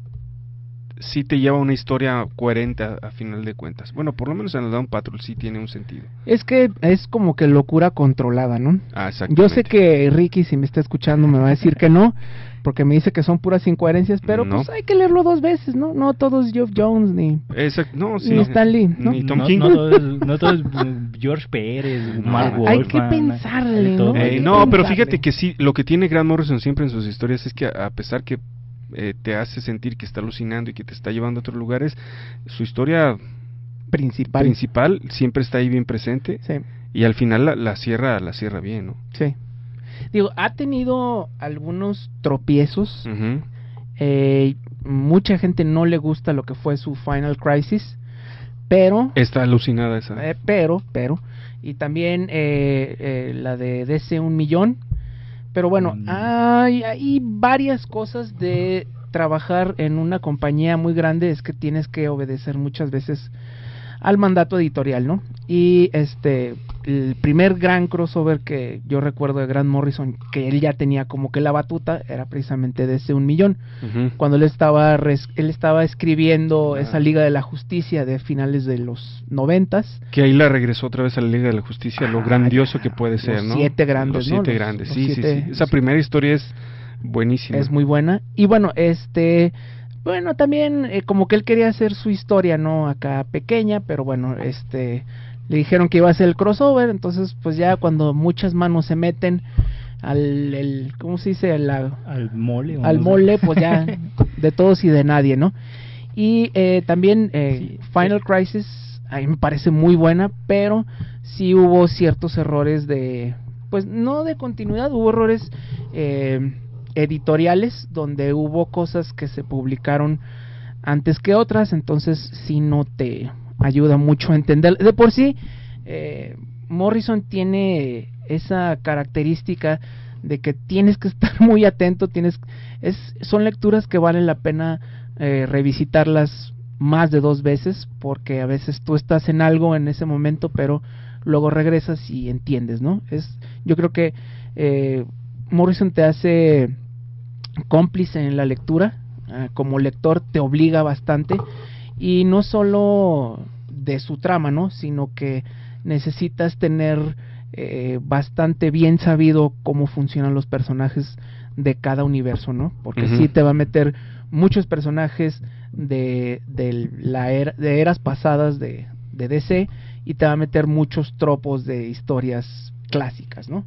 sí te lleva una historia coherente a, a final de cuentas. Bueno, por lo menos en el Down Patrol sí tiene un sentido. Es que es como que locura controlada, ¿no? Ah, Yo sé que Ricky, si me está escuchando, me va a decir que no, porque me dice que son puras incoherencias, pero No. pues hay que leerlo dos veces, ¿no? No todo es Geoff Jones ni, Exacto, no, sí. ni Stan Lee, ¿no? Ni Tom no, King. no todo es, no mm, George Pérez, Mark hay que pensarle. ¿no? Eh, no, pero fíjate que sí, lo que tiene Grant Morrison siempre en sus historias es que a pesar que eh, te hace sentir que está alucinando y que te está llevando a otros lugares, su historia principal. principal siempre está ahí bien presente Sí. y al final la, la cierra la cierra bien, ¿no? Sí. Digo, ha tenido algunos tropiezos. Eh, mucha gente no le gusta lo que fue su Final Crisis, pero Está alucinada esa. Eh, pero, pero, y también eh, la de DC un millón. Pero bueno, hay, hay varias cosas de trabajar en una compañía muy grande, es que tienes que obedecer muchas veces al mandato editorial, ¿no? Y este, el primer gran crossover que yo recuerdo de Grant Morrison, que él ya tenía como que la batuta, era precisamente de ese un millón cuando él estaba res- él estaba escribiendo Ah. esa Liga de la Justicia de finales de los noventas Que ahí la regresó otra vez a la Liga de la Justicia, lo Ah, grandioso que puede ser, los ¿no? siete grandes, Los ¿no? siete grandes, los sí, siete- sí, sí. Esa primera historia es buenísima. es muy buena y bueno este bueno también eh, como que él quería hacer su historia no acá pequeña pero bueno este le dijeron que iba a ser el crossover entonces pues ya cuando muchas manos se meten al el, cómo se dice La- al mole al mole pues ya de todos y de nadie no y eh, también eh, Final Crisis a mí me parece muy buena pero sí hubo ciertos errores de pues no de continuidad hubo errores eh, editoriales donde hubo cosas que se publicaron antes que otras entonces sí no te ayuda mucho a entender. De por sí eh, Morrison tiene esa característica de que tienes que estar muy atento tienes es son lecturas que valen la pena eh, revisitarlas más de dos veces porque a veces tú estás en algo en ese momento pero luego regresas y entiendes no es yo creo que eh, Morrison te hace cómplice en la lectura eh, como lector te obliga bastante y no solo de su trama no sino que necesitas tener eh, bastante bien sabido cómo funcionan los personajes de cada universo, ¿no? Porque sí te va a meter muchos personajes de, de la era, de eras pasadas de, de DC y te va a meter muchos tropos de historias clásicas, ¿no?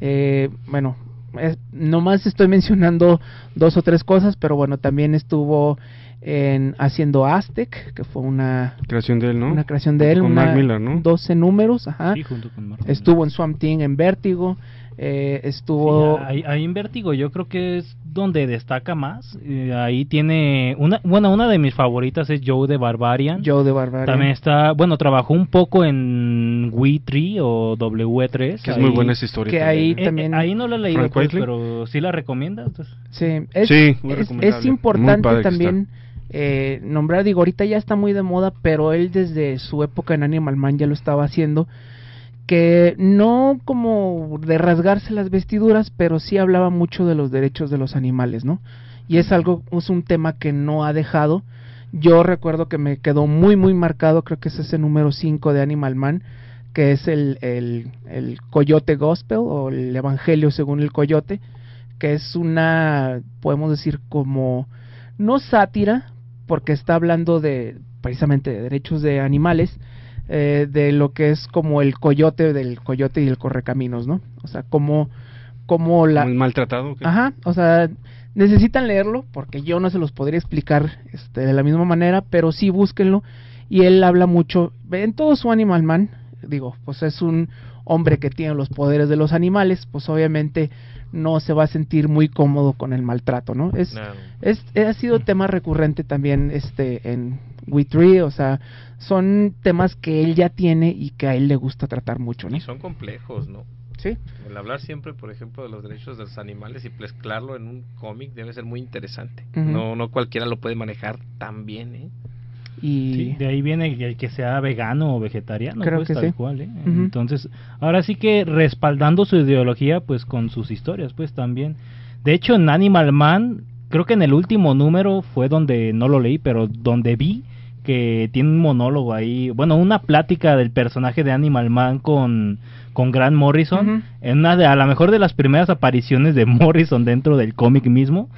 Eh, bueno, es- nomás estoy mencionando dos o tres cosas, pero bueno, también estuvo en haciendo Aztec, que fue una Creación de él, ¿no? una creación de él, Con una, Mark Millar, ¿no? 12 números, ajá. Sí, junto con Mark Estuvo en Swamp Thing, en Vértigo, eh, estuvo... Sí, ahí, ahí en Vértigo yo creo que es donde destaca más. Eh, ahí tiene una, bueno, una de mis favoritas es Joe de Barbarian. Joe de Barbarian. También está, bueno, trabajó un poco en We3 o W3. Que es muy buena esa historia Que también, ahí ¿eh? también... ahí no la he leído, Frank pues, pero sí la recomiendas. pues. Sí, es, Sí, es- es importante también eh, nombrar, digo, ahorita ya está muy de moda, pero él desde su época en Animal Man ya lo estaba haciendo, que no como de rasgarse las vestiduras, pero sí hablaba mucho de los derechos de los animales, ¿no? Y es algo, es un tema que no ha dejado. Yo recuerdo que me quedó muy, muy marcado, creo que es ese número 5 de Animal Man, que es el, el, el Coyote Gospel o el Evangelio según el Coyote, que es una, podemos decir, como, no sátira, porque está hablando de precisamente de derechos de animales, eh, de lo que es como el coyote del coyote y el correcaminos, ¿no? O sea, como, como la... Muy maltratado. ¿qué? Ajá, o sea, necesitan leerlo porque yo no se los podría explicar este, de la misma manera, pero sí búsquenlo y él habla mucho en todo su Animal Man, digo, pues es un hombre que tiene los poderes de los animales, pues obviamente no se va a sentir muy cómodo con el maltrato, ¿no? Es, es ha sido tema recurrente también este en We Tree, o sea, son temas que él ya tiene y que a él le gusta tratar mucho, ¿no? Y son complejos, ¿no? Sí. El hablar siempre, por ejemplo, de los derechos de los animales y mezclarlo en un cómic debe ser muy interesante. No no cualquiera lo puede manejar tan bien, ¿eh? Y Sí, de ahí viene el que sea vegano o vegetariano, Creo pues, que tal sí. cual, ¿eh? Entonces, ahora sí que respaldando su ideología, pues con sus historias, pues también. De hecho, en Animal Man creo que en el último número fue donde no lo leí, pero donde vi que tiene un monólogo ahí, bueno, una plática del personaje de Animal Man con, con Grant Morrison, en una de, a lo mejor de las primeras apariciones de Morrison dentro del cómic mismo,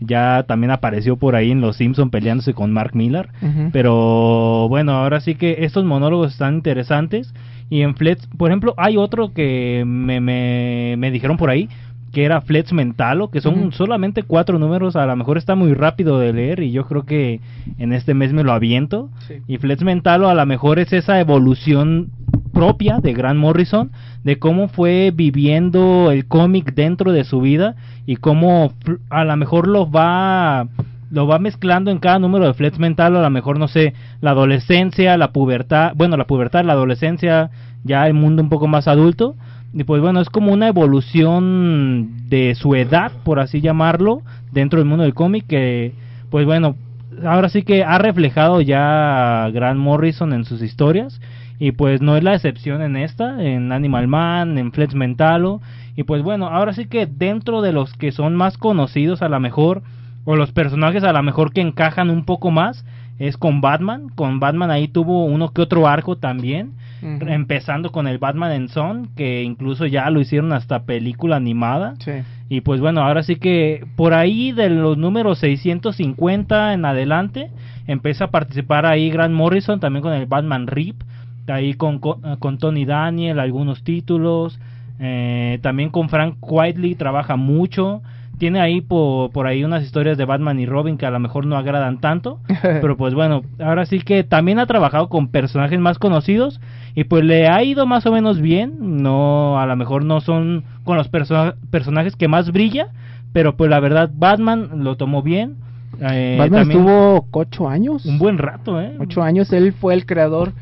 ya también apareció por ahí en Los Simpson peleándose con Mark Millar, Ujú. pero bueno, ahora sí que estos monólogos están interesantes. Y en Fletch, por ejemplo, hay otro que me, me, me dijeron por ahí, que era Fletch Mentalo, que son solamente cuatro números, a lo mejor está muy rápido de leer y yo creo que en este mes me lo aviento. Y Fletch Mentalo a lo mejor es esa evolución propia de Grant Morrison, de cómo fue viviendo el cómic dentro de su vida y cómo a lo mejor lo va lo va mezclando en cada número de Fletch Mental, a lo mejor no sé, la adolescencia, la pubertad, bueno, la pubertad, la adolescencia, ya el mundo un poco más adulto, y pues bueno, es como una evolución de su edad, por así llamarlo, dentro del mundo del cómic, que pues bueno, ahora sí que ha reflejado ya a Grant Morrison en sus historias, y pues no es la excepción en esta, en Animal Man, en Fletch Mentalo, y pues bueno, ahora sí que dentro de los que son más conocidos a lo mejor, o los personajes a lo mejor que encajan un poco más, es con Batman, con Batman ahí tuvo uno que otro arco también, empezando con el Batman en Son, que incluso ya lo hicieron hasta película animada. Sí. Y pues bueno, ahora sí que por ahí de los números 650 en adelante empieza a participar ahí Grant Morrison también con el Batman Rip, ahí con, con, con Tony Daniel algunos títulos, eh, también con Frank Whiteley trabaja mucho. Tiene ahí por, por ahí unas historias de Batman y Robin que a lo mejor no agradan tanto, pero pues bueno, ahora sí que también ha trabajado con personajes más conocidos y pues le ha ido más o menos bien, no a lo mejor no son con los perso- personajes que más brilla, pero pues la verdad Batman lo tomó bien. eh, Batman estuvo ocho años. un buen rato, ¿eh? Ocho años. Él fue el creador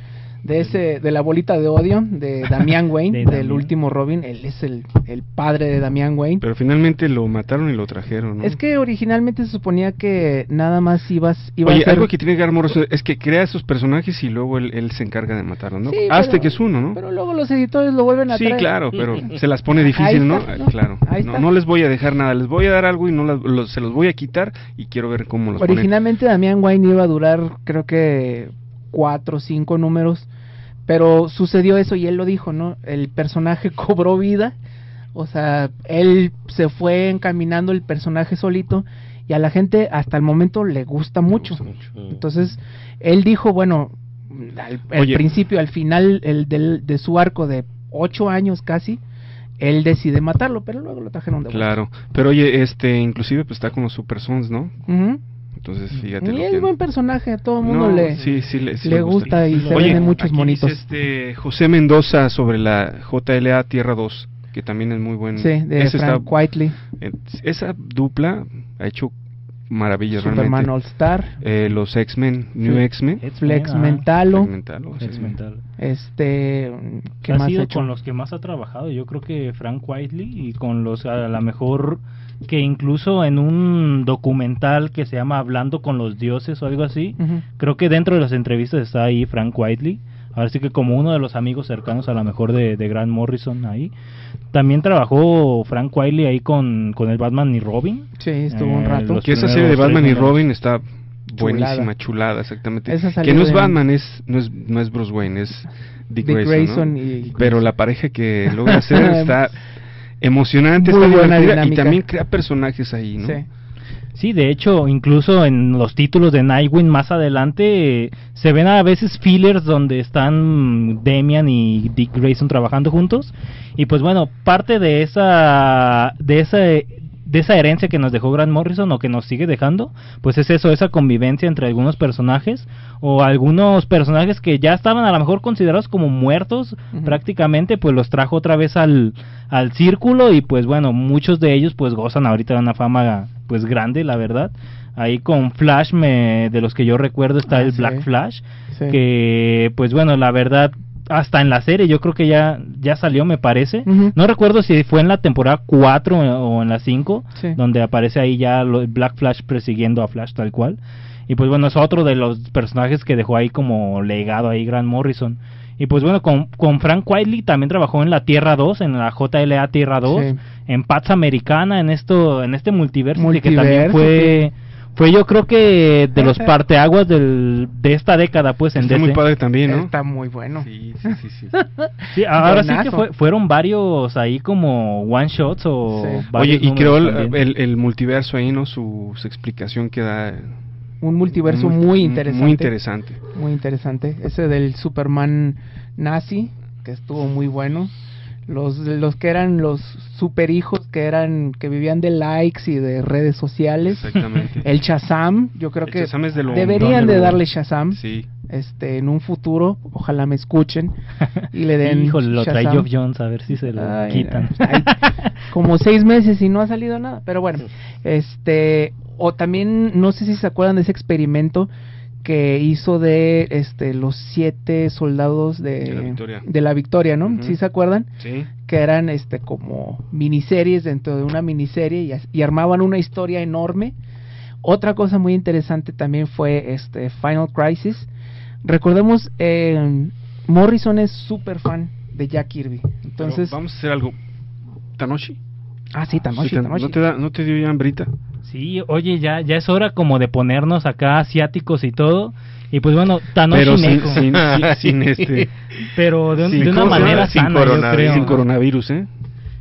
de ese de la bolita de odio de Damian Wayne, De del Damian. último Robin. Él es el, el padre de Damian Wayne. Pero finalmente lo mataron y lo trajeron, ¿no? Es que originalmente se suponía que nada más ibas iba Oye, a ser algo que tiene Grant Morrison es que crea esos personajes y luego él, él se encarga de matarlos, ¿no? Sí, Hasta pero- que es uno, ¿no? Pero luego los editores lo vuelven a Sí, traer. claro, pero se las pone difícil, ¿no? está, Ah, Claro. No, no les voy a dejar nada, les voy a dar algo y no las- los- se los voy a quitar y quiero ver cómo los ponen. Originalmente Damian Wayne iba a durar creo que cuatro o cinco números, pero sucedió eso y él lo dijo, ¿no? El personaje cobró vida, o sea, él se fue encaminando el personaje solito y a la gente hasta el momento le gusta mucho. Entonces, él dijo, bueno, al, principio, al final el del- de su arco de ocho años casi, él decide matarlo, pero luego lo trajeron de vuelta. Claro, pero oye, este, inclusive pues está con los Super Sons, ¿no? Ujú. Entonces, fíjate Y es que... buen personaje, a todo el mundo No, le, sí, sí le, sí le le gusta. y se Oye, venden muchos aquí monitos. dice este José Mendoza sobre la JLA Tierra 2, que también es muy buen. Sí, de Ese Frank Whiteley. eh, esa dupla ha hecho maravillas Superman realmente. All Star. Eh, los X-Men, New Sí. X-Men. Flex ajá. Mentalo. Flex Mentalo, sí. Flex Mentalo. Este, ¿qué ha más ha sido hecho? con los que más ha trabajado. Yo creo que Frank Whiteley y con los a lo mejor que incluso en un documental que se llama Hablando con los dioses o algo así, creo que dentro de las entrevistas está ahí Frank Whiteley. Ahora sí que como uno de los amigos cercanos a lo mejor de, de Grant Morrison ahí. También trabajó Frank Whiteley ahí con, con el Batman y Robin. Sí, estuvo un Eh, rato. Que esa serie de Batman y. Robin está buenísima, chulada, exactamente. Esa Que no es Batman, es no es no es Bruce Wayne, es Dick, Dick Grayson, Grayson ¿no? y- Pero la pareja que logra hacer está emocionante, Muy está divertida y también crea personajes ahí, ¿no? Sí. Sí, de hecho, incluso en los títulos de Nightwing más adelante eh, se ven a veces fillers donde están Damian y Dick Grayson trabajando juntos y pues bueno, parte de esa de esa de esa herencia que nos dejó Grant Morrison o que nos sigue dejando, pues es eso, esa convivencia entre algunos personajes o algunos personajes que ya estaban a lo mejor considerados como muertos prácticamente, pues los trajo otra vez al, al círculo y pues bueno, muchos de ellos pues gozan ahorita de una fama pues grande, la verdad. Ahí con Flash, me, de los que yo recuerdo está Ah, el sí. Black Flash, Sí. que pues bueno, la verdad hasta en la serie yo creo que ya ya salió me parece. No recuerdo si fue en la temporada 4 o en la 5 Sí. donde aparece ahí ya lo- Black Flash persiguiendo a Flash tal cual. Y pues bueno, es otro de los personajes que dejó ahí como legado ahí Grant Morrison. Y pues bueno, con, con Frank Wiley también trabajó en la Tierra 2, en la JLA Tierra 2, Sí. en Pats Americana, en esto en este multiverso, que Multiverso, también fue fue yo creo que de los parteaguas del, de esta década pues en Está DC. muy padre también, ¿no? Está muy bueno. Sí, sí, sí. sí. Sí, ahora sí que fue- fueron varios ahí como one shots o Sí. Oye, varios y creó números el, el- el multiverso ahí, ¿no? Su, su explicación que da. Un multiverso Muy- muy, muy interesante. interesante. Muy interesante. Ese del Superman nazi, que estuvo muy bueno. Los, los que eran los superhijos, que eran que vivían de likes y de redes sociales. Exactamente. El Shazam, yo creo El que Shazam es de lo- deberían de de lo- darle Shazam. Sí. Este, en un futuro, ojalá me escuchen y le den Híjole, lo trae. Geoff Jones, a ver si se lo Ay, quitan. ay, como seis meses y no ha salido nada. Pero bueno, este, o también, no sé si se acuerdan de ese experimento que hizo de este los siete soldados de, De la Victoria. de la Victoria, ¿no? ¿Sí se acuerdan? Sí. Que eran este como miniseries dentro de una miniserie y, y armaban una historia enorme. Otra cosa muy interesante también fue este Final Crisis. Recordemos, eh, Morrison es súper fan de Jack Kirby. Entonces, Pero vamos a hacer algo. Tanoshi. ah, sí, Tanoshi, te- Tanoshi. ¿No te, da, ¿No te dio ya hambrita? Sí, oye, ya ya es hora como de ponernos acá asiáticos y todo. Y pues bueno, Tanoshi Pero sin, Neko. sin, sin- sin este. Pero de, sin- de una manera sin sana, coronavirus, creo. sin coronavirus, ¿eh?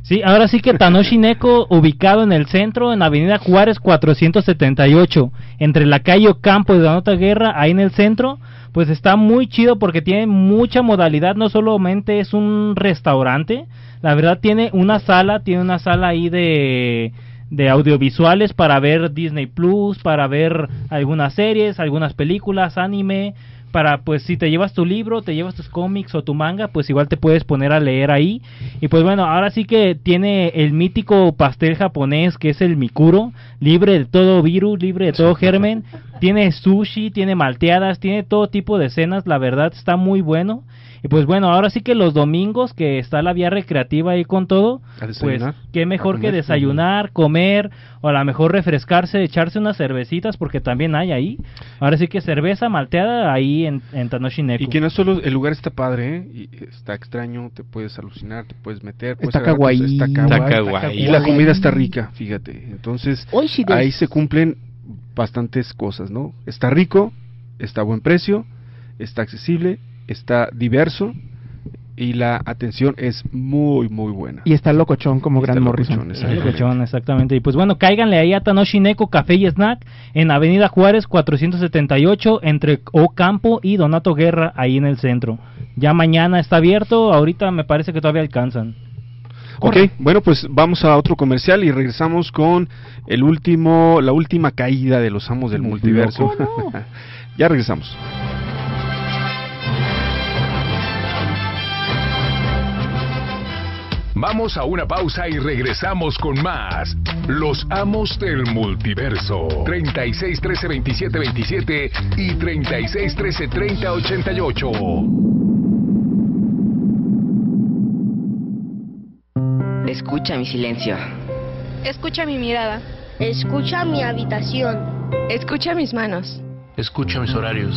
Sí, ahora sí que Tanoshi Neko, ubicado en el centro, en Avenida Juárez 478, entre la calle Ocampo y Donata Guerra, ahí en el centro, pues está muy chido porque tiene mucha modalidad, no solamente es un restaurante, la verdad tiene una sala, tiene una sala ahí de de audiovisuales para ver Disney Plus, para ver algunas series, algunas películas, anime, para pues si te llevas tu libro, te llevas tus cómics o tu manga, pues igual te puedes poner a leer ahí. Y pues bueno, ahora sí que tiene el mítico pastel japonés que es el Mikuro, libre de todo virus, libre de todo germen. Tiene sushi, tiene malteadas, tiene todo tipo de cenas, la verdad está muy bueno. Y pues bueno, ahora sí que los domingos que está la vía recreativa ahí con todo, pues qué mejor que desayunar, comer, o a lo mejor refrescarse, echarse unas cervecitas, porque también hay ahí. Ahora sí que cerveza malteada ahí en, en Tanoshineku. Y que no solo el lugar está padre, ¿eh? Y está extraño, te puedes alucinar, te puedes meter. puedes Está kawaii. Está Está kawaii. kawaii. Y la comida está rica, fíjate. Entonces, ahí se cumplen bastantes cosas, ¿no? Está rico, está a buen precio, está accesible, está diverso y la atención es muy, muy buena. Y está locochón como Está Gran locochón, Morrison. locochón, exactamente. Y pues bueno, cáiganle ahí a Tanoshi Neko Café y Snack en Avenida Juárez 478 entre Ocampo y Donato Guerra ahí en el centro. Ya mañana está abierto, ahorita me parece que todavía alcanzan. Ok, bueno, pues vamos a otro comercial y regresamos con el último, la última caída de los amos del multiverso. ya regresamos. Vamos a una pausa y regresamos con más. Los amos del multiverso. 36 13 27 27 y 36 13 30 88. Escucha mi silencio. Escucha mi mirada. Escucha mi habitación. Escucha mis manos. Escucha mis horarios.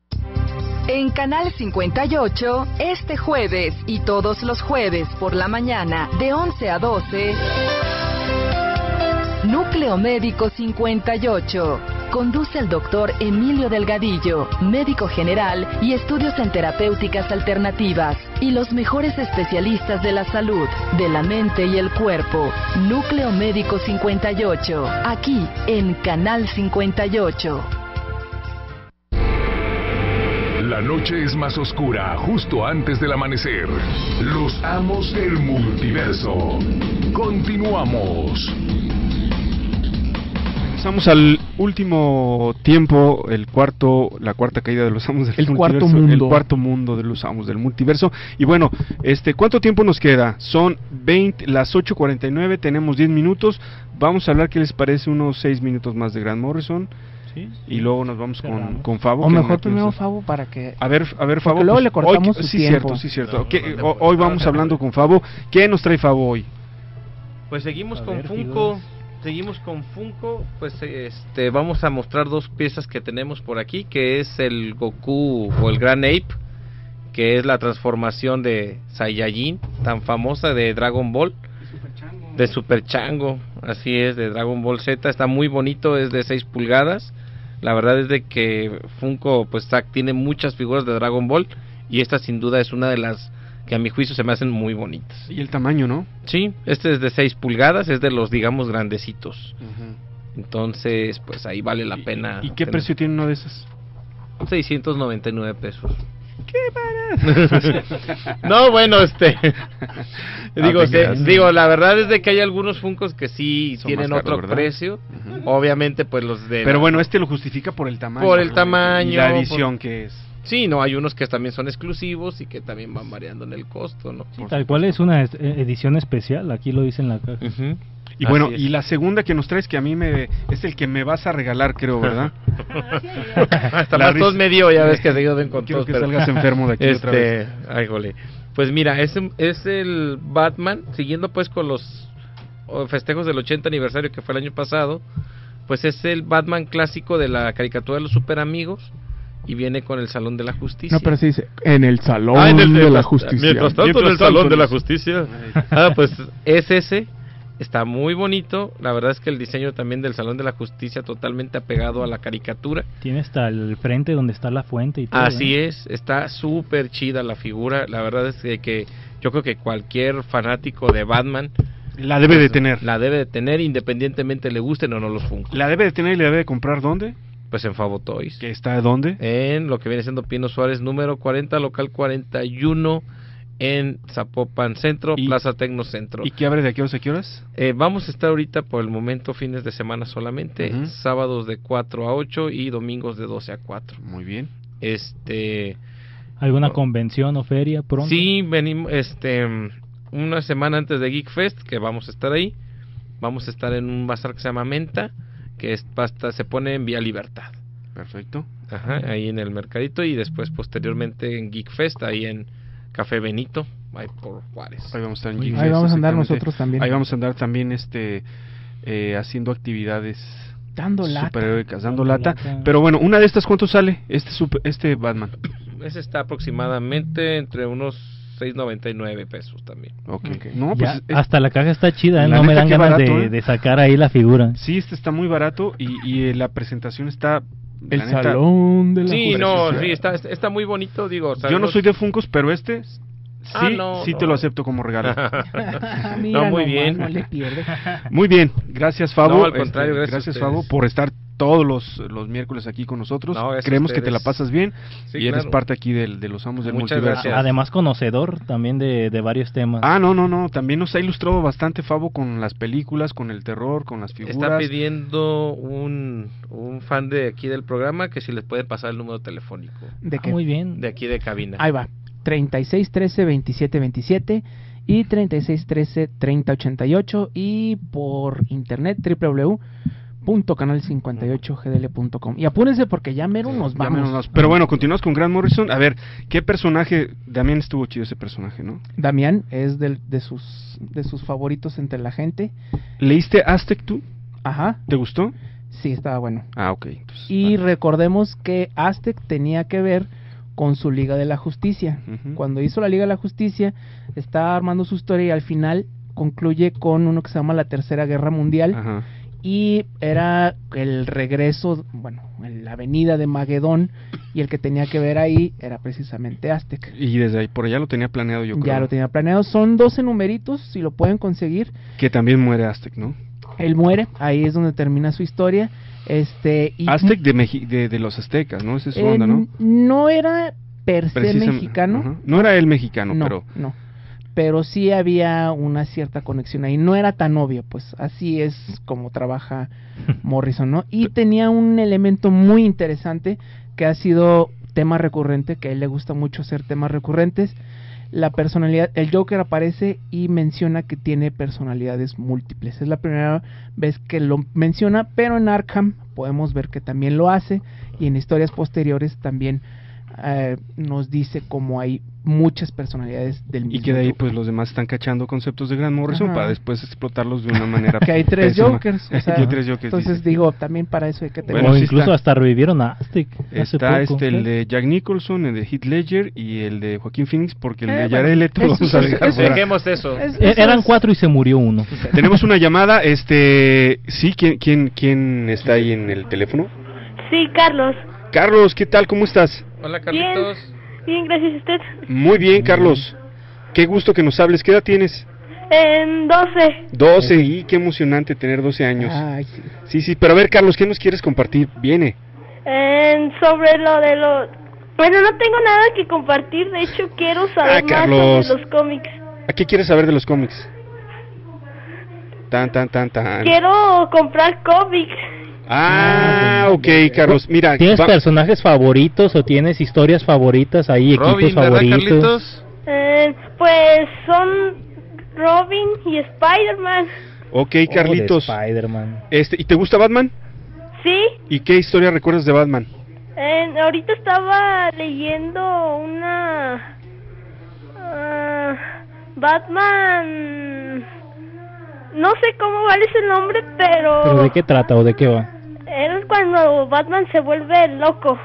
En Canal 58, este jueves y todos los jueves por la mañana, de 11 a 12, Núcleo Médico 58. Conduce el doctor Emilio Delgadillo, médico general y estudios en terapéuticas alternativas. Y los mejores especialistas de la salud, de la mente y el cuerpo. Núcleo Médico 58. Aquí en Canal 58. La noche es más oscura justo antes del amanecer. Los amos del multiverso. Continuamos. Pasamos al último tiempo, el cuarto, la cuarta caída de los amos del El cuarto multiverso, mundo. el cuarto mundo de los amos del multiverso. Y bueno, este, ¿cuánto tiempo nos queda? Son 20, las 8:49, tenemos 10 minutos. Vamos a hablar qué les parece unos 6 minutos más de Grant Morrison. Y luego nos vamos con, con Fabo. O mejor nos- primero Fabo para que... A ver, a ver, Porque Fabo. luego pues, le cortamos hoy, su Sí, tiempo. cierto, sí, cierto. ¿Qué- ho- hoy vamos hablando con Fabo. ¿Qué nos trae Fabo hoy? Pues seguimos A con ver, Funko. Seguimos con Funko. Pues este vamos a mostrar dos piezas que tenemos por aquí, que es el Goku o el Gran Ape, que es la transformación de Saiyajin, tan famosa de Dragon Ball. De Super Chango, así es, de Dragon Ball Z, está muy bonito, es de 6 pulgadas. La verdad es de que Funko pues tiene muchas figuras de Dragon Ball y esta sin duda es una de las que a mi juicio se me hacen muy bonitas. Y el tamaño, ¿no? Sí, este es de 6 pulgadas, es de los digamos grandecitos. Entonces, pues ahí vale la pena. ¿Y qué tener. precio tiene uno de esos? 699 pesos. ¡Qué no, bueno, este. digo, se- digo, la verdad es de que hay algunos Funcos que sí Son tienen otro ¿verdad? precio. Obviamente, pues los de. Pero bueno, este lo justifica por el tamaño. Por el ¿no? tamaño. Y la por- edición que es. Sí, no, hay unos que también son exclusivos y que también van variando en el costo, ¿no? Tal cual es una eh, edición especial, aquí lo dice en la caja. Y Así bueno, es. y la segunda que nos traes que a mí me es el que me vas a regalar, creo, ¿verdad? Hasta La más tos me dio, ya ves que se dio de con Quiero que pero- salgas enfermo de aquí este, otra vez. Ay, jole. Pues mira, es, es el Batman, siguiendo pues con los festejos del 80 aniversario que fue el año pasado, pues es el Batman clásico de la caricatura de los super amigos y viene con el Salón de la Justicia. No, pero se dice, en el Salón Ah, en el de la Justicia. Mientras tanto, en el Salón de la Justicia. Ah, pues es ese. Está muy bonito. La verdad es que el diseño también del Salón de la Justicia totalmente apegado a la caricatura. Tiene hasta el frente donde está la fuente y todo. Así ¿eh? es, está súper chida la figura. La verdad es que, que yo creo que cualquier fanático de Batman La debe de tener. La debe de tener independientemente le gusten o no los Funko. La debe de tener y la debe de comprar ¿dónde? Pues en Favo Toys. ¿Que está dónde? En lo que viene siendo Pino Suárez número 40, local 41 en Zapopan Centro, Plaza Tecnocentro. ¿Y qué abre de aquí a qué horas? Eh, vamos a estar ahorita por el momento fines de semana solamente, sábados de 4 a 8 y domingos de 12 a 4. Muy bien. Este ¿Alguna convención o feria pronto? Sí, venimos este una semana antes de Geek Fest que vamos a estar ahí. Vamos a estar en un bazar que se llama Menta, que es hasta se pone en Vía Libertad. Perfecto. Ajá, ahí en el mercadito y después posteriormente en Geek Fest ahí en Café Benito, ahí por Juárez. Ahí vamos a estar en Ahí vamos a andar nosotros también. Ahí vamos a andar también este eh, haciendo actividades Dando lata. superheroicas, dando Dando lata. lata. Pero bueno, una de estas ¿cuánto sale? Este super- este Batman. Ese está aproximadamente entre unos 6.99 pesos también. Ok. No, pues Ya, es- hasta la caja está chida, ¿eh? No me dan ganas barato, de, ¿eh? de sacar ahí la figura. Sí, este está muy barato y, y eh, la presentación está El la neta, Salón de la Sí, no, sí, está, está muy bonito, digo. o sea, Yo no los- soy de Funkos, pero este sí, Ah, no, sí no. te lo acepto como regalo. Mira no, muy nomás, bien. no le pierde. Muy bien, gracias Fabo. No, al Este, contrario, gracias a gracias ustedes. Fabo por estar todos los, los miércoles aquí con nosotros. No, Creemos que te la pasas bien Sí, y eres claro. parte aquí del, de los amos del Muchas multiverso. gracias. Además conocedor también de, de varios temas. Ah, no, no, no, también nos ha ilustrado bastante Fabo con las películas, con el terror, con las figuras. Está pidiendo un, un fan de aquí del programa que si les puede pasar el número telefónico. ¿De Ah, qué? muy bien. De aquí de cabina. Ahí va. 36 13 27 27 y 36 13 30 88 y por internet www.canal58gdl.com. Y apúrense porque ya mero nos Ya vamos. menos nos- Pero bueno, continuamos con Grant Morrison. A ver, ¿qué personaje? También estuvo chido ese personaje, ¿no? Damián es del- de sus de sus favoritos entre la gente. ¿Leíste Aztec tú? Ajá. ¿Te gustó? Sí, estaba bueno. Ah, ok. entonces, Y recordemos que Aztec tenía que ver con su Liga de la Justicia. Cuando hizo la Liga de la Justicia, está armando su historia y al final concluye con uno que se llama la Tercera Guerra Mundial. Ajá. Y era el regreso, bueno, en la avenida de Magedón y el que tenía que ver ahí era precisamente Aztec. Y desde ahí, por allá lo tenía planeado yo creo. Ya lo tenía planeado, son 12 numeritos, si lo pueden conseguir. Que también muere Aztec, ¿no? Él muere, ahí es donde termina su historia. Este, y Aztec de, Meji- de, de los aztecas, ¿no? Esa es su onda, ¿no? Eh, no era per se mexicano. No era el mexicano, no, pero no. Pero sí había una cierta conexión ahí. No era tan obvio, pues así es como trabaja Morrison, ¿no? Y tenía un elemento muy interesante que ha sido tema recurrente, que a él le gusta mucho hacer temas recurrentes. La personalidad, el Joker aparece y menciona que tiene personalidades múltiples. Es la primera vez que lo menciona, pero en Arkham podemos ver que también lo hace y en historias posteriores también eh, nos dice cómo hay muchas personalidades del mismo y que de ahí Joker. pues los demás están cachando conceptos de Grant Morrison Ajá. para después explotarlos de una manera que hay tres pésima. Jokers. o sea, Y hay tres Jokers, entonces dice. digo, también para eso hay que tener. Bueno, o incluso está. hasta revivieron a Aztec. hace Está poco, este el de Jack Nicholson, el de Heath Ledger y el de Joaquín Phoenix porque el Eh, de Jared Leto lo eso vamos a es- dejar eso- fuera. Dejemos eso. Es- eso Eran es- cuatro y se murió uno. Tenemos una llamada, este, sí, ¿quién, quién, quién está ahí en el teléfono? Sí, Carlos. Carlos, ¿qué tal? ¿Cómo estás? Hola, Carlitos. Bien, gracias a usted. Muy bien, Carlos. Qué gusto que nos hables. ¿Qué edad tienes? En 12. 12, y qué emocionante tener 12 años. Ay, sí. Sí, pero a ver, Carlos, ¿qué nos quieres compartir? Viene. En sobre lo de los... Bueno, no tengo nada que compartir. De hecho, quiero saber Ah, más sobre los cómics. ¿A qué quieres saber de los cómics? Tan, tan, tan, tan. Quiero comprar cómics. Ah, ok, Carlos. Mira, ¿Tienes va- personajes favoritos o tienes historias favoritas ahí, Robin, equipos ¿verdad, favoritos? Eh, pues son Robin y Spider-Man. ok, Oh, Carlitos. Spider-Man. Este, ¿y te gusta Batman? Sí. ¿Y qué historia recuerdas de Batman? Eh, ahorita estaba leyendo una... ah, Batman... No sé cómo vale ese nombre, pero... ¿Pero de qué trata o de qué va? Era cuando Batman se vuelve loco.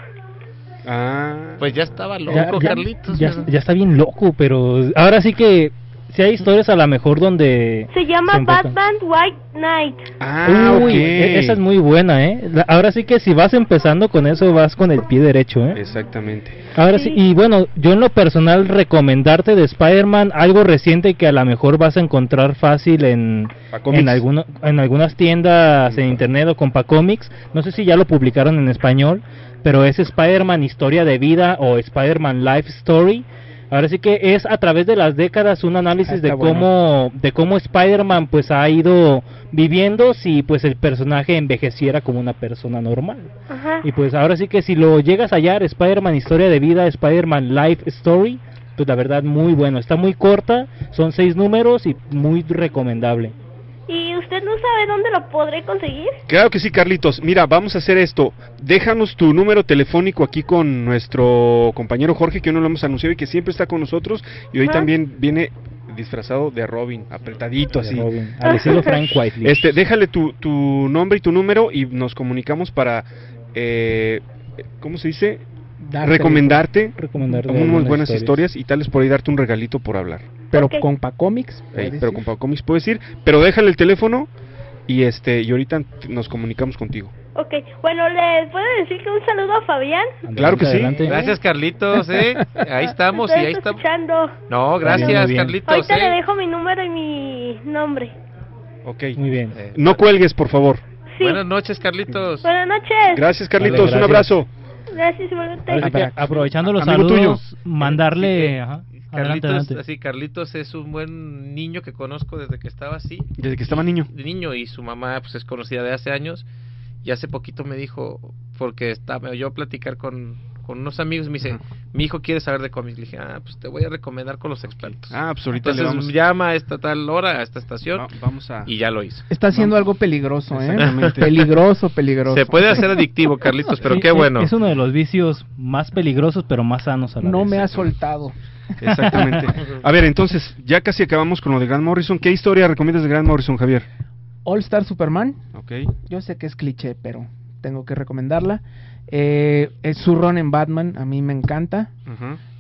Ah. Pues ya estaba loco, Ya- ya- Carlitos. Ya, ya está bien loco, pero ahora sí que si hay historias a lo mejor donde... Se llama se. Batman White Knight. Ah, Uy, ok. e- esa es muy buena, ¿eh? La- Ahora sí que si vas empezando con eso vas con el pie derecho, ¿eh? Exactamente. Ahora sí, y bueno, yo en lo personal recomendarte de Spider-Man algo reciente que a lo mejor vas a encontrar fácil en, en, alguno- en algunas tiendas en internet o con Pacomics. No sé si ya lo publicaron en español, pero es Spider-Man Historia de Vida o Spider-Man Life Story. Ahora sí que es a través de las décadas un análisis Ah, está de bueno. cómo de cómo Spider-Man pues ha ido viviendo si pues el personaje envejeciera como una persona normal. Ajá. Y pues ahora sí que si lo llegas a hallar, Spider-Man Historia de Vida, Spider-Man Life Story, pues la verdad muy bueno. Está muy corta, son seis números y muy recomendable. ¿Y usted no sabe dónde lo podré conseguir? Claro que sí, Carlitos. Mira, vamos a hacer esto. Déjanos tu número telefónico aquí con nuestro compañero Jorge, que hoy no lo hemos anunciado y que siempre está con nosotros. Y hoy también viene disfrazado de Robin, apretadito De así. Robin, al estilo Frank Whiteley. Este, déjale tu, tu nombre y tu número y nos comunicamos para, eh, ¿cómo se dice? Darte Recomendarte Recomendarte algunas buenas historias. historias y tal vez por ahí darte un regalito por hablar. Pero Ok. con Pacomics. Puedes pero con Pau Comics puedes ir, pero déjale el teléfono y este y ahorita nos comunicamos contigo. Ok, bueno, ¿le puedo decir que un saludo a Fabián? Claro que sí. adelante. Gracias, Carlitos, ¿eh? Ahí estamos y ahí estamos. escuchando. No, gracias, bien. Carlitos, Ahorita le ¿eh? dejo mi número y mi nombre. Ok. Muy bien. Eh, No cuelgues, por favor. Sí. Buenas noches, Carlitos. Buenas noches. Gracias, Carlitos. Vale, Un gracias. abrazo. Gracias, aprovechando los Amigo saludos, mandarle... ajá, Carlitos, adelante. así, Carlitos es un buen niño que conozco desde que estaba así. Desde que estaba niño. niño y su mamá pues es conocida de hace años y hace poquito me dijo porque estaba yo a platicar con, con unos amigos me dice Ajá. mi hijo quiere saber de cómics le dije ah pues te voy a recomendar con los expertos Ah, pues ahorita le entonces vamos, llama a esta tal hora a esta estación va- vamos a y ya lo hizo Está haciendo algo peligroso, ¿eh? Peligroso, peligroso. se puede hacer adictivo Carlitos pero Sí, qué es- bueno Es uno de los vicios más peligrosos pero más sanos a la No vez. me ha soltado. Exactamente. A ver, entonces, ya casi acabamos con lo de Grant Morrison. ¿Qué historia recomiendas de Grant Morrison, Javier? All Star Superman. Ok. Yo sé que es cliché, pero tengo que recomendarla. Eh, es su run en Batman, a mí me encanta.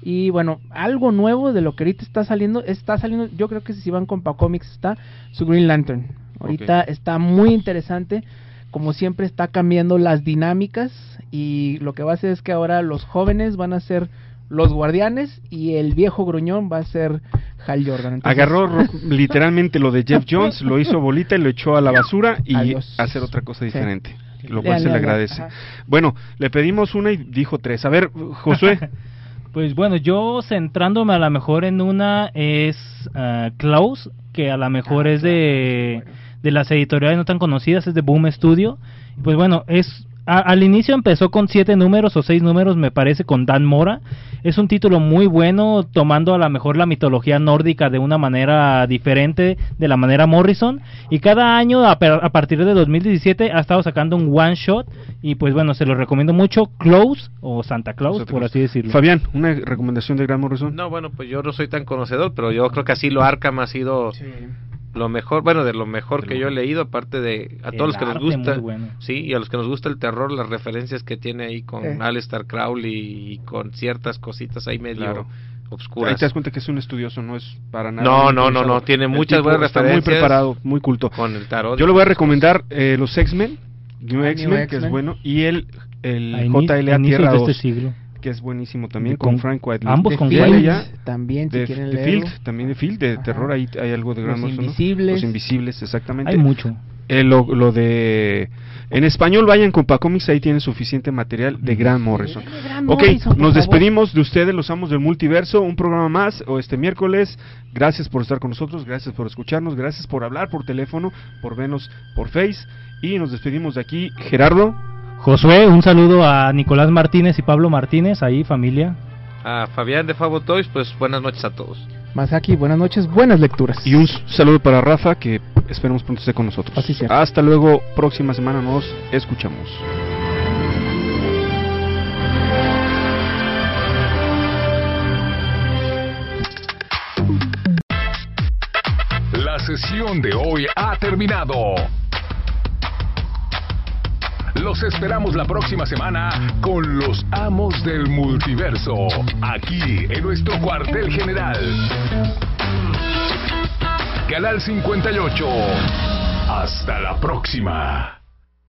Y bueno, algo nuevo de lo que ahorita está saliendo, está saliendo, yo creo que si van con Comics está su Green Lantern. Ahorita está muy interesante. Como siempre está cambiando las dinámicas y lo que va a hacer es que ahora los jóvenes van a ser los guardianes y el viejo gruñón va a ser Hal Jordan. Entonces- Agarró literalmente lo de Jeff Jones, lo hizo bolita y lo echó a la basura y Adiós. hacer otra cosa Sí. Lo cual se le agradece. Ajá. Bueno, le pedimos una y dijo tres. A ver, Josué. Pues bueno, yo centrándome a lo mejor en una es ah, Klaus, que a lo mejor es de, de las editoriales no tan conocidas, es de Boom Studio. Pues bueno, es a- al inicio empezó con siete números o seis números, me parece, con Dan Mora. Es un título muy bueno, tomando a lo mejor la mitología nórdica de una manera diferente de la manera Morrison. Y cada año, a, per- a partir de 2017, ha estado sacando un one shot. Y pues bueno, se lo recomiendo mucho. Close o Santa Claus, por así decirlo. Fabián, una recomendación de Gran Morrison. No, bueno, pues yo no soy tan conocedor, pero yo creo que así lo Arkham ha sido lo mejor, bueno, de lo mejor que yo he leído, aparte de a todos los que nos gusta, bueno. sí, y a los que nos gusta el terror, las referencias que tiene ahí con Eh. Aleister Crowley y con ciertas cositas ahí medio Claro. obscuras. Ahí te das cuenta que es un estudioso, no es para nada. No, no, no, no, tiene El muchas buenas está referencias. Muy preparado, muy culto. Con el tarot. Yo le voy a recomendar eh, los X-Men, New X-Men, que es bueno, y el, el JLA Tierra de 2, este siglo. Que es buenísimo también, con, con- Frank Whiteley. ambos con Whiteley. También, si de, quieren de. Field, también de Field, de terror, ahí hay algo de Gran Los. Invisibles. Los Invisibles, exactamente. Hay mucho. Eh, lo, lo de... En español vayan con Pacomics, ahí tienen suficiente material de Gran Morrison. Gran Ok, Morrison, nos favor. despedimos de ustedes, los amos del multiverso, un programa más o este miércoles. Gracias por estar con nosotros, gracias por escucharnos, gracias por hablar por teléfono, por vernos por Face y nos despedimos de aquí. Gerardo, Josué, un saludo a Nicolás Martínez y Pablo Martínez, ahí familia. A Fabián de Fabo Toys, pues buenas noches a todos. Masaki, buenas noches, buenas lecturas. y un saludo para Rafa que esperemos pronto esté con nosotros. Así sea. Hasta luego, próxima semana nos escuchamos. La sesión de hoy ha terminado. Los esperamos la próxima semana con los amos del multiverso, aquí en nuestro cuartel general. Canal 58. Hasta la próxima.